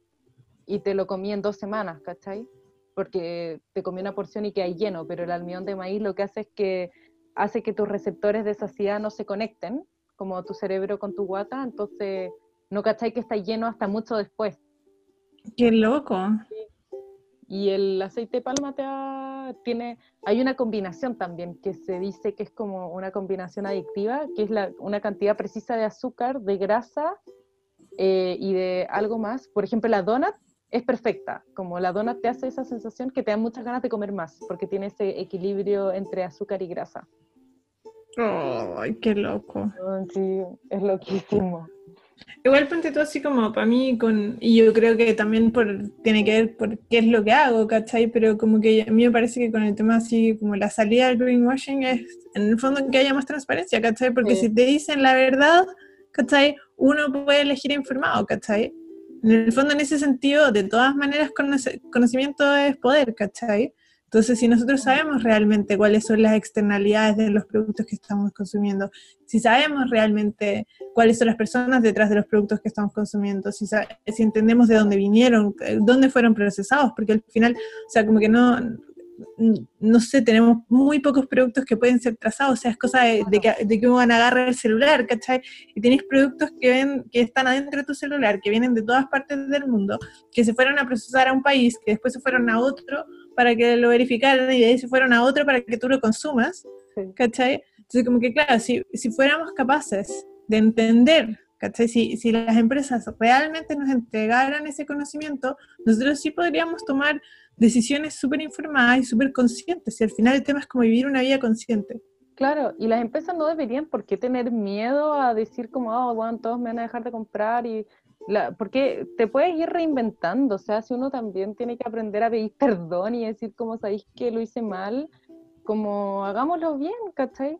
y te lo comí en dos semanas, ¿cachai? Porque te comí una porción y queda lleno, pero el almidón de maíz lo que hace es que hace que tus receptores de saciedad no se conecten, como tu cerebro con tu guata, entonces no cachai que está lleno hasta mucho después. Qué loco. Y el aceite de palma te tiene, hay una combinación también que se dice que es como una combinación adictiva, que es la, una cantidad precisa de azúcar, de grasa eh, y de algo más. Por ejemplo, la donut es perfecta, como la donut te hace esa sensación que te da muchas ganas de comer más, porque tiene ese equilibrio entre azúcar y grasa. ¡Ay, qué loco! Sí, es loquísimo. Igual ponte tú así como para mí, con, y yo creo que también por, tiene que ver por qué es lo que hago, ¿cachai? Pero como que a mí me parece que con el tema así, como la salida del greenwashing es en el fondo que haya más transparencia, ¿cachai? Porque si te dicen la verdad, ¿cachai? Uno puede elegir informado, ¿cachai? En el fondo, en ese sentido, de todas maneras, conocimiento es poder, ¿cachai? Entonces, si nosotros sabemos realmente cuáles son las externalidades de los productos que estamos consumiendo, si sabemos realmente cuáles son las personas detrás de los productos que estamos consumiendo, si, si entendemos de dónde vinieron, eh, dónde fueron procesados, porque al final, o sea, como que no, no sé, tenemos muy pocos productos que pueden ser trazados, o sea, es cosa de, que, de que uno agarra el celular, ¿cachai? Y tenéis productos que, ven, que están adentro de tu celular, que vienen de todas partes del mundo, que se fueron a procesar a un país, que después se fueron a otro, para que lo verificaran y de ahí se fueron a otro para que tú lo consumas, ¿cachai? Entonces, como que claro, si, si fuéramos capaces de entender, ¿cachai? Si, si las empresas realmente nos entregaran ese conocimiento, nosotros sí podríamos tomar decisiones súper informadas y súper conscientes. Y al final el tema es como vivir una vida consciente. Claro, y las empresas no deberían por qué tener miedo a decir como, oh, bueno, todos me van a dejar de comprar y porque te puedes ir reinventando, o sea, si uno también tiene que aprender a pedir perdón y decir como sabéis que lo hice mal, como hagámoslo bien, ¿cachai?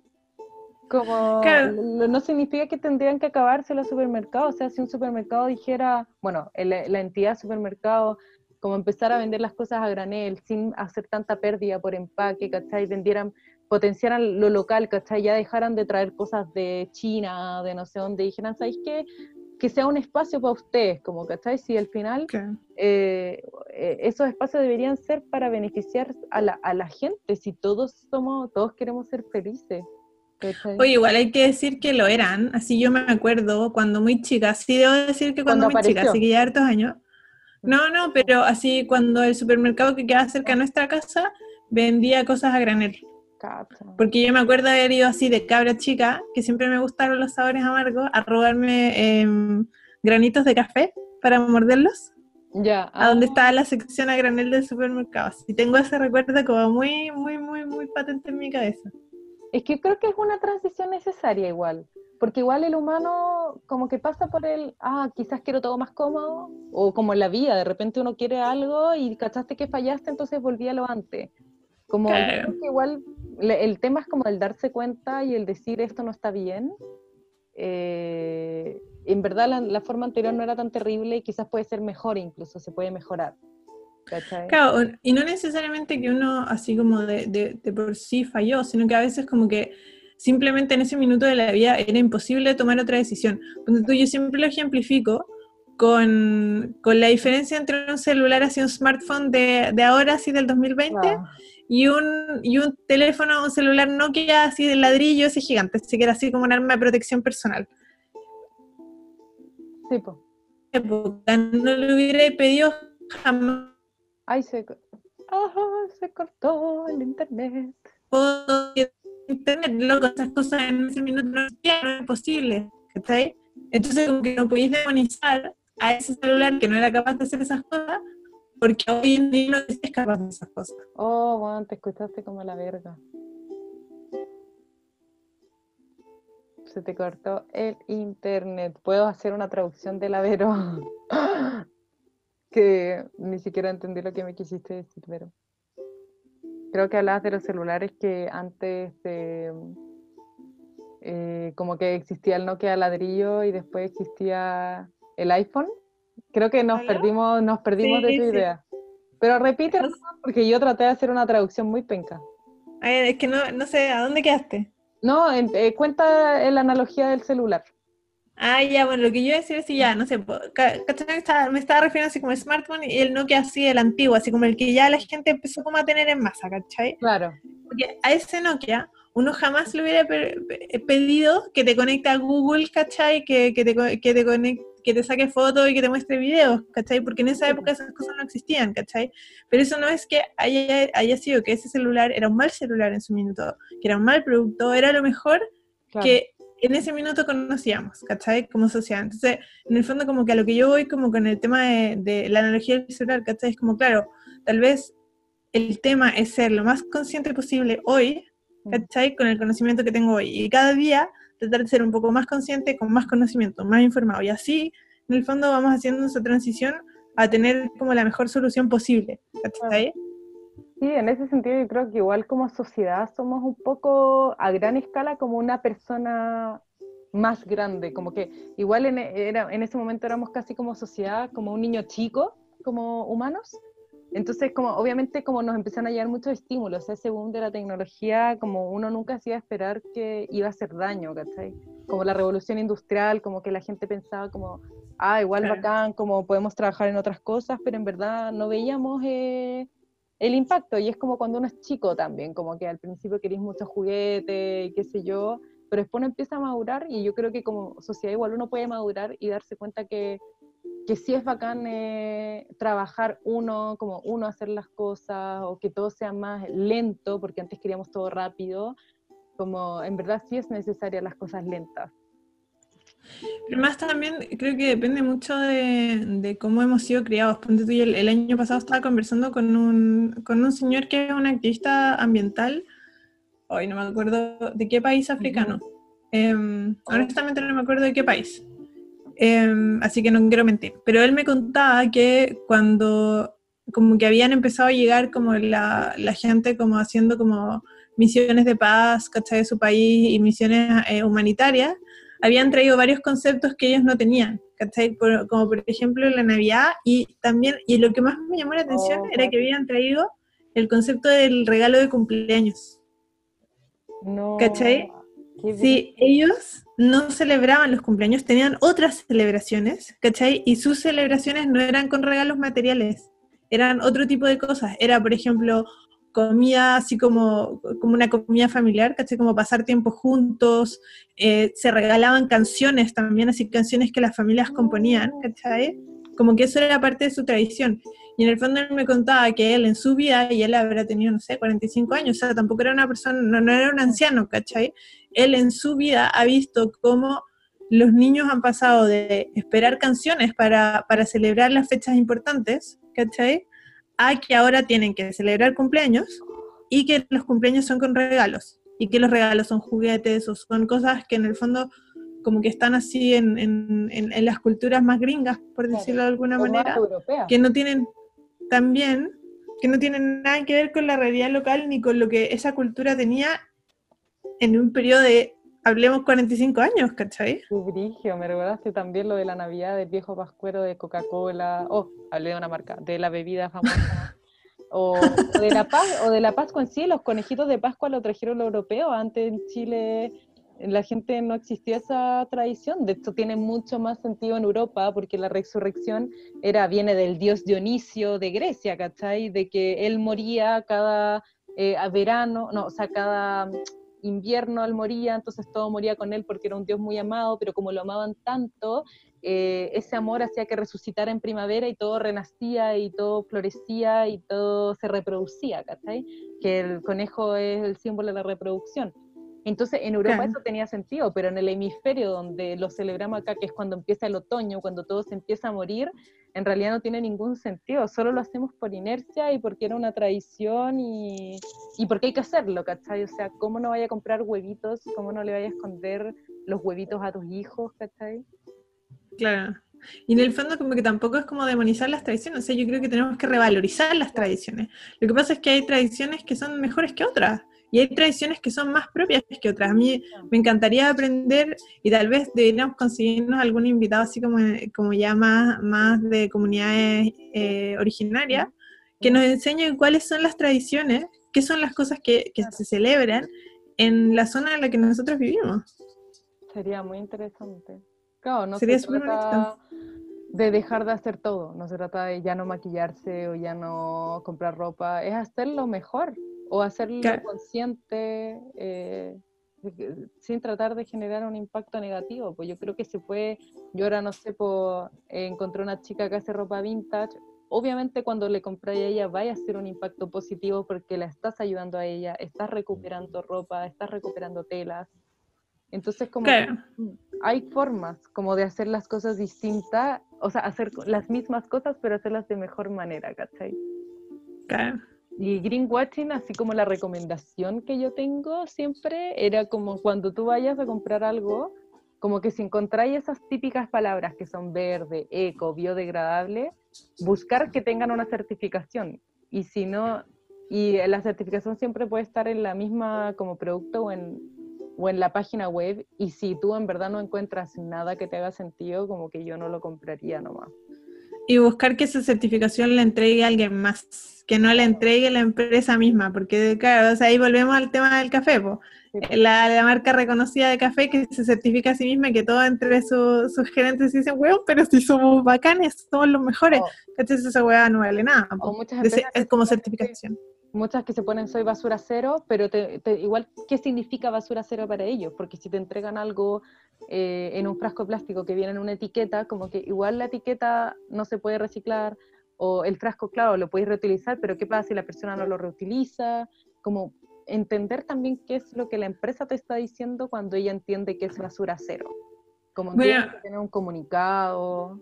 Como no significa que tendrían que acabarse los supermercados, o sea, si un supermercado dijera, bueno, la entidad supermercado, como empezar a vender las cosas a granel, sin hacer tanta pérdida por empaque, ¿cachai? Vendieran, potenciaran lo local, ¿cachai? Ya dejaran de traer cosas de China, de no sé dónde, dijeran, ¿sabéis qué? que sea un espacio para ustedes, como, ¿cachai? Si al final eh, eh, esos espacios deberían ser para beneficiar a la, a la gente, si todos somos, todos queremos ser felices. Oye, igual hay que decir que lo eran, así yo me acuerdo cuando muy chica, sí debo decir que cuando, muy chica, así que ya hartos años. Mm. No, no, pero así cuando el supermercado que queda cerca de nuestra casa vendía cosas a granel. Porque yo me acuerdo haber ido así de cabra chica, que siempre me gustaron los sabores amargos, a robarme em, granitos de café para morderlos. Ya. A donde ah. estaba la sección a granel del supermercado. Y tengo ese recuerdo como muy, muy, muy, muy patente en mi cabeza. Es que creo que es una transición necesaria igual. Porque igual el humano como que pasa por el, ah, quizás quiero todo más cómodo, o como en la vida, de repente uno quiere algo y cachaste que fallaste, entonces volví a lo antes. Como que igual el tema es como el darse cuenta y el decir esto no está bien. Eh, en verdad la, forma anterior no era tan terrible y quizás puede ser mejor incluso, se puede mejorar. Claro, y no necesariamente que uno así como de, de, por sí falló, sino que a veces como que simplemente en ese minuto de la vida era imposible tomar otra decisión. Entonces, yo siempre lo ejemplifico con, con, la diferencia entre un celular así, un smartphone de, de ahora, así del 2020, y un, y un teléfono, un celular Nokia así de ladrillo, ese gigante, así que era así como un arma de protección personal. Sí, pues. No lo hubiera pedido jamás. Ay, se, se cortó el internet. internet, loco, esas cosas en ese minuto no, no es posible, Entonces, como que no podéis demonizar a ese celular que no era capaz de hacer esas cosas, porque hoy en día no es capaz de esas cosas. Oh, bueno, te escuchaste como la verga. Se te cortó el internet. Puedo hacer una traducción de la Vero. [laughs] que ni siquiera entendí lo que me quisiste decir, pero creo que hablabas de los celulares que antes de, eh, como que existía el Nokia ladrillo y después existía el iPhone. Creo que nos perdimos, nos perdimos de tu idea. Pero repite, porque yo traté de hacer una traducción muy penca. es que no, no sé, ¿a dónde quedaste? No, eh, cuenta la analogía del celular. Ah, ya, bueno, lo que yo decía es ya, no sé, me estaba refiriendo así como el smartphone y el Nokia así, el antiguo, así como el que ya la gente empezó como a tener en masa, ¿cachai? Claro. Porque a ese Nokia uno jamás le hubiera pedido que te conecte a Google, ¿cachai? Que, que, te, que, te conecte, que te saque fotos y que te muestre videos, ¿cachai? Porque en esa época esas cosas no existían, ¿cachai? Pero eso no es que haya, haya sido que ese celular era un mal celular en su minuto, que era un mal producto, era lo mejor que en ese minuto conocíamos, ¿cachai? Como sociedad. Entonces, en el fondo, como que a lo que yo voy, como con el tema de, la analogía del celular, ¿cachai? Es como, claro, tal vez el tema es ser lo más consciente posible hoy, mm. ¿cachai? Con el conocimiento que tengo hoy. Y cada día tratar de ser un poco más consciente, con más conocimiento, más informado. Y así, en el fondo, vamos haciendo esa transición a tener como la mejor solución posible, ¿cachai? Sí, en ese sentido yo creo que igual como sociedad somos un poco a gran escala como una persona más grande, como que igual en, era, en ese momento éramos casi como sociedad, como un niño chico, como humanos. Entonces, como obviamente como nos empezaron a llegar muchos estímulos, ese boom de la tecnología, como uno nunca hacía esperar que iba a hacer daño, ¿cachai? Como la revolución industrial, como que la gente pensaba como, ah, igual bacán, como podemos trabajar en otras cosas, pero en verdad no veíamos... Eh, el impacto, y es como cuando uno es chico también, como que al principio queréis muchos juguetes, qué sé yo, pero después uno empieza a madurar y yo creo que como sociedad igual uno puede madurar y darse cuenta que, que sí es bacán eh, trabajar uno, como uno hacer las cosas, o que todo sea más lento, porque antes queríamos todo rápido, como en verdad sí es necesaria las cosas lentas. Pero más también creo que depende mucho de, cómo hemos sido criados. el, año pasado estaba conversando con un, con un señor que es un activista ambiental, hoy no me acuerdo de qué país africano. Em, honestamente no me acuerdo de qué país. Em, así que no quiero mentir. Pero él me contaba que cuando como que habían empezado a llegar como la, la gente como haciendo como misiones de paz, ¿cachai? De su país y misiones eh, humanitarias, habían traído varios conceptos que ellos no tenían, como por ejemplo la Navidad y también, y lo que más me llamó la atención oh, era que habían traído el concepto del regalo de cumpleaños. No. ¿Cachai? Sí, ellos no celebraban los cumpleaños, tenían otras celebraciones, ¿cachai? Y sus celebraciones no eran con regalos materiales, eran otro tipo de cosas. Era, por ejemplo, comida así como, como una comida familiar, ¿cachai? Como pasar tiempo juntos, eh, se regalaban canciones también, así canciones que las familias componían, ¿cachai? Como que eso era parte de su tradición. Y en el fondo él me contaba que él en su vida, y él habrá tenido, no sé, 45 años, o sea, tampoco era una persona, no, no era un anciano, ¿cachai? Él en su vida ha visto cómo los niños han pasado de esperar canciones para, para celebrar las fechas importantes, ¿cachai? A que ahora tienen que celebrar cumpleaños y que los cumpleaños son con regalos y que los regalos son juguetes o son cosas que en el fondo como que están así en, en, en, las culturas más gringas, por decirlo de alguna manera, que no tienen también, que no tienen nada que ver con la realidad local ni con lo que esa cultura tenía en un periodo de, hablemos, 45 años, ¿cachai? Brigio, me recordaste también lo de la Navidad del viejo pascuero de Coca-Cola, oh, hablé de una marca, de la bebida famosa. o, de la paz, o de la Pascua en sí, los conejitos de Pascua lo trajeron los europeos, antes en Chile la gente no existía esa tradición, de hecho tiene mucho más sentido en Europa porque la resurrección era, viene del dios Dionisio de Grecia, ¿cachai? De que él moría cada eh, verano, no, o sea, cada invierno él moría, entonces todo moría con él porque era un dios muy amado, pero como lo amaban tanto, eh, ese amor hacía que resucitara en primavera y todo renacía y todo florecía y todo se reproducía, ¿cachai? Que el conejo es el símbolo de la reproducción. Entonces en Europa eso tenía sentido, pero en el hemisferio donde lo celebramos acá, que es cuando empieza el otoño, cuando todo se empieza a morir, en realidad no tiene ningún sentido, solo lo hacemos por inercia y porque era una tradición y, porque hay que hacerlo, ¿cachai? O sea, ¿cómo no vaya a comprar huevitos? ¿Cómo no le vaya a esconder los huevitos a tus hijos, ¿cachai? Claro. Y en el fondo como que tampoco es como demonizar las tradiciones, o sea, yo creo que tenemos que revalorizar las tradiciones. Lo que pasa es que hay tradiciones que son mejores que otras. Y hay tradiciones que son más propias que otras. A mí me encantaría aprender y tal vez deberíamos conseguirnos algún invitado así como, como ya más, más de comunidades eh, originarias que nos enseñen cuáles son las tradiciones, qué son las cosas que, que se celebran en la zona en la que nosotros vivimos. Sería muy interesante. Claro, no Sería se trata de dejar de hacer todo, no se trata de ya no maquillarse o ya no comprar ropa, es hacerlo mejor o hacerlo consciente eh, sin tratar de generar un impacto negativo. Pues yo creo que se puede, yo ahora no sé, pues, encontré una chica que hace ropa vintage, obviamente cuando le compré a ella vaya a ser un impacto positivo porque la estás ayudando a ella, estás recuperando ropa, estás recuperando telas. Entonces, como hay formas como de hacer las cosas distintas, o sea, hacer las mismas cosas, pero hacerlas de mejor manera, ¿cachai? Claro. Y greenwashing, así como la recomendación que yo tengo siempre, era como cuando tú vayas a comprar algo, como que si encontráis esas típicas palabras que son verde, eco, biodegradable, buscar que tengan una certificación. Y si no, y la certificación siempre puede estar en la misma como producto o en, o en la página web. Y si tú en verdad no encuentras nada que te haga sentido, como que yo no lo compraría nomás. Y buscar que esa certificación la entregue a alguien más, que no la entregue la empresa misma, porque claro, ahí volvemos al tema del café, La, marca reconocida de café que se certifica a sí misma y que todo entre sus gerentes dicen, weón, pero si somos bacanes, somos los mejores. Oh. Entonces esa weá no vale nada. es como certificación muchas que se ponen soy basura cero, pero igual, ¿qué significa basura cero para ellos? Porque si te entregan algo eh, en un frasco plástico que viene en una etiqueta, como que igual la etiqueta no se puede reciclar, o el frasco, claro, lo puedes reutilizar, pero ¿qué pasa si la persona no lo reutiliza? Como entender también qué es lo que la empresa te está diciendo cuando ella entiende que es basura cero. Como que tener un comunicado.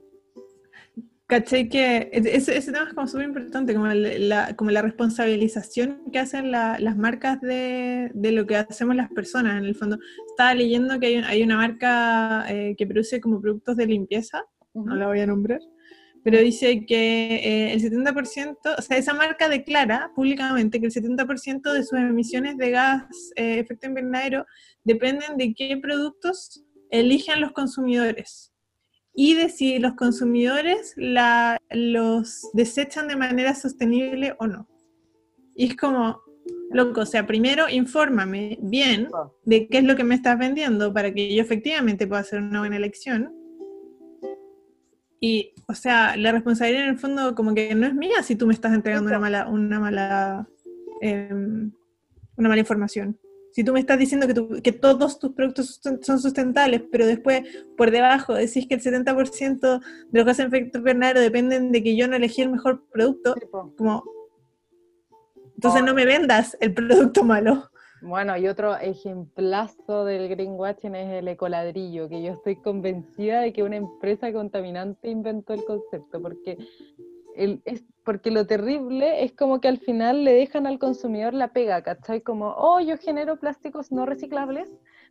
Caché que ese, tema es como súper importante, como la, como la responsabilización que hacen las marcas de, lo que hacemos las personas. En el fondo, estaba leyendo que hay, una marca eh, que produce como productos de limpieza, no la voy a nombrar, pero dice que eh, el 70%, o sea, esa marca declara públicamente que el 70% de sus emisiones de gas eh, efecto invernadero dependen de qué productos eligen los consumidores y de si los consumidores la, los desechan de manera sostenible o no. Y es como, loco, o sea, primero infórmame bien ah. de qué es lo que me estás vendiendo para que yo efectivamente pueda hacer una buena elección. Y, o sea, la responsabilidad en el fondo como que no es mía si tú me estás entregando una mala, una mala, em, una mala información. Si tú me estás diciendo que, que todos tus productos son sustentables, pero después por debajo decís que el 70% de los gases de efecto invernadero dependen de que yo no elegí el mejor producto, como... Entonces no me vendas el producto malo. Bueno, y otro ejemplazo del greenwashing es el ecoladrillo, que yo estoy convencida de que una empresa contaminante inventó el concepto, porque es porque lo terrible es como que al final le dejan al consumidor la pega, ¿cachai? Como, oh, yo genero plásticos no reciclables,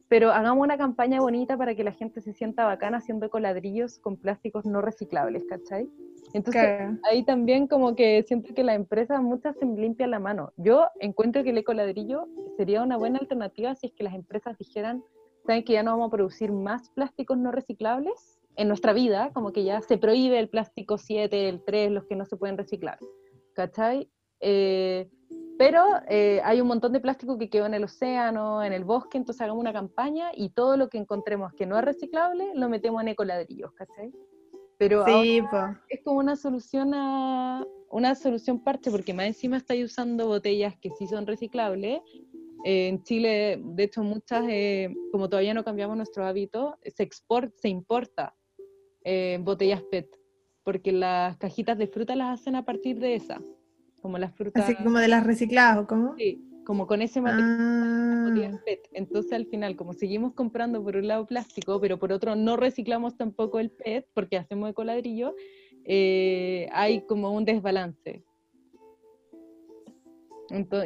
pero hagamos una campaña bonita para que la gente se sienta bacana haciendo coladrillos con plásticos no reciclables, ¿cachai? Entonces, ahí también como que siento que la empresa muchas se limpian la mano. Yo encuentro que el ecoladrillo sería una buena alternativa si es que las empresas dijeran, ¿saben que ya no vamos a producir más plásticos no reciclables? En nuestra vida, como que ya se prohíbe el plástico 7, el 3, los que no se pueden reciclar, ¿cachai? Eh, pero eh, hay un montón de plástico que quedó en el océano, en el bosque, entonces hagamos una campaña y todo lo que encontremos que no es reciclable lo metemos en ecoladrillos, ¿cachai? Pero es como una solución a una solución parche, porque más encima estáis usando botellas que sí son reciclables. Eh, en Chile, de hecho, muchas, como todavía no cambiamos nuestro hábito, se, export, se importa eh, botellas PET, porque las cajitas de fruta las hacen a partir de esa, como las frutas... Así como de las recicladas, ¿o cómo? Sí, como con ese material, botellas ah. PET. Entonces al final, como seguimos comprando por un lado plástico, pero por otro no reciclamos tampoco el PET, porque hacemos ecoladrillo, eh, hay como un desbalance.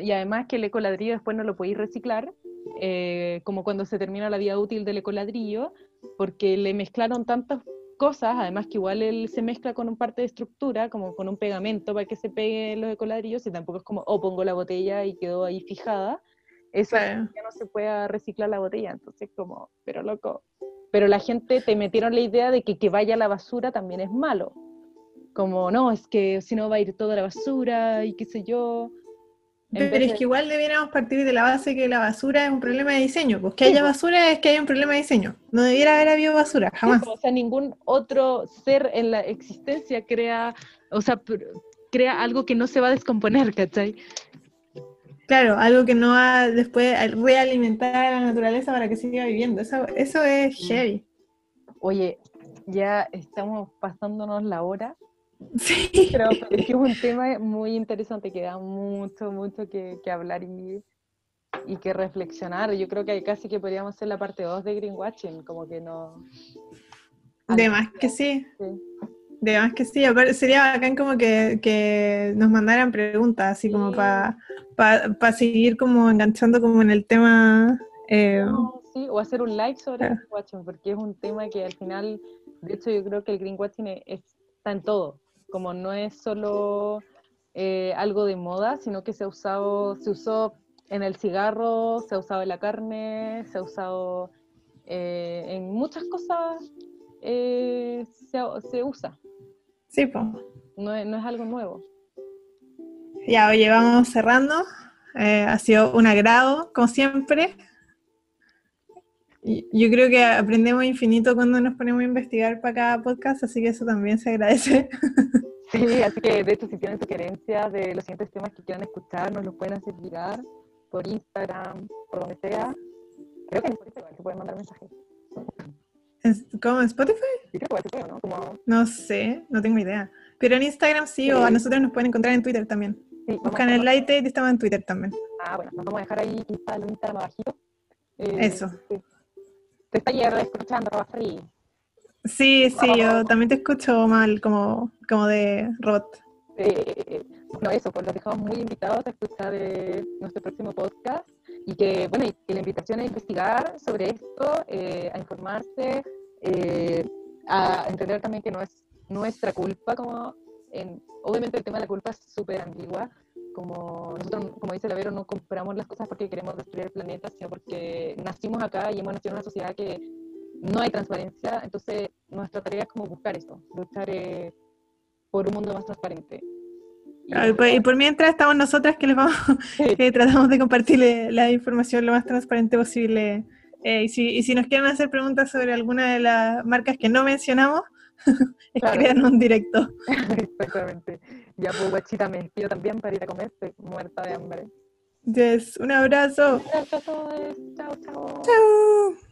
y además que el ecoladrillo después no lo podéis reciclar, eh, como cuando se termina la vida útil del ecoladrillo, porque le mezclaron tantos cosas, además que igual él se mezcla con un parte de estructura, como con un pegamento para que se peguen los ecoladrillos, y tampoco es como, oh, pongo la botella y quedó ahí fijada. Eso ya no se puede reciclar la botella, entonces como, pero loco. Pero la gente te metieron la idea de que que vaya a la basura también es malo. Como, no, es que si no va a ir toda la basura y qué sé yo. Pero es que igual debiéramos partir de la base que la basura es un problema de diseño. Pues que haya pues. basura es que hay un problema de diseño. No debiera haber habido basura, jamás. o sea, ningún otro ser en la existencia crea, o sea, crea algo que no se va a descomponer, ¿cachai? Claro, algo que no va después a realimentar a la naturaleza para que siga viviendo. Eso, eso es heavy. Oye, ya estamos pasándonos la hora. [laughs] Sí. Pero es un tema muy interesante que da mucho, mucho que, hablar y, y, que reflexionar. Yo creo que casi que podríamos hacer la parte 2 de Greenwatching, como que no... De más que sí. De más que sí. Sería bacán como que, que nos mandaran preguntas, así como para pa, seguir como enganchando como en el tema... Eh, sí, o hacer un live sobre Greenwatching, porque es un tema que al final, de hecho yo creo que el Greenwatching está en todo como no es solo eh, algo de moda, sino que se ha usado, se usó en el cigarro, se ha usado en la carne, se ha usado eh, en muchas cosas, eh, se, usa. Sí, pues. No, es algo nuevo. Ya, oye, vamos cerrando. ha sido un agrado, como siempre. Yo creo que aprendemos infinito cuando nos ponemos a investigar para cada podcast, así que eso también se agradece. [laughs] Sí, así que de hecho si tienen sugerencias de los siguientes temas que quieran escuchar, nos los pueden hacer llegar por Instagram, por donde sea. Creo que en Spotify se pueden mandar mensajes. ¿Cómo en Spotify? Sí, creo que ¿no? Como... No sé, no tengo idea. Pero en Instagram sí, o a nosotros nos pueden encontrar en Twitter también. Sí, Buscan el Light y estamos en Twitter también. Ah, bueno, nos vamos a dejar ahí quizá el Instagram abajito. Eh, Eso. Sí te está escuchando, Free. Sí, sí, yo también te escucho mal, como, como de robot. Eh, no, eso, pues los dejamos muy invitados a escuchar eh, nuestro próximo podcast y que, bueno, y la invitación a investigar sobre esto, eh, a informarse, a entender también que no es nuestra culpa, como, en, obviamente el tema de la culpa es súper ambigua, como nosotros, como dice Lavero, no compramos las cosas porque queremos destruir el planeta, sino porque nacimos acá y hemos nacido en una sociedad que no hay transparencia, entonces nuestra tarea es como buscar esto, luchar eh, por un mundo más transparente. Y, por mientras estamos nosotras que les vamos, [laughs] que tratamos de compartirle la información lo más transparente posible. Eh, y, si, y si nos quieren hacer preguntas sobre alguna de las marcas que no mencionamos, [laughs] Escriban un directo. [laughs] Exactamente. Ya, pues, guachita, me despido también para ir a comer. Estoy muerta de hambre. Yes, un abrazo. Un abrazo a todos. Chao, chao. Chao.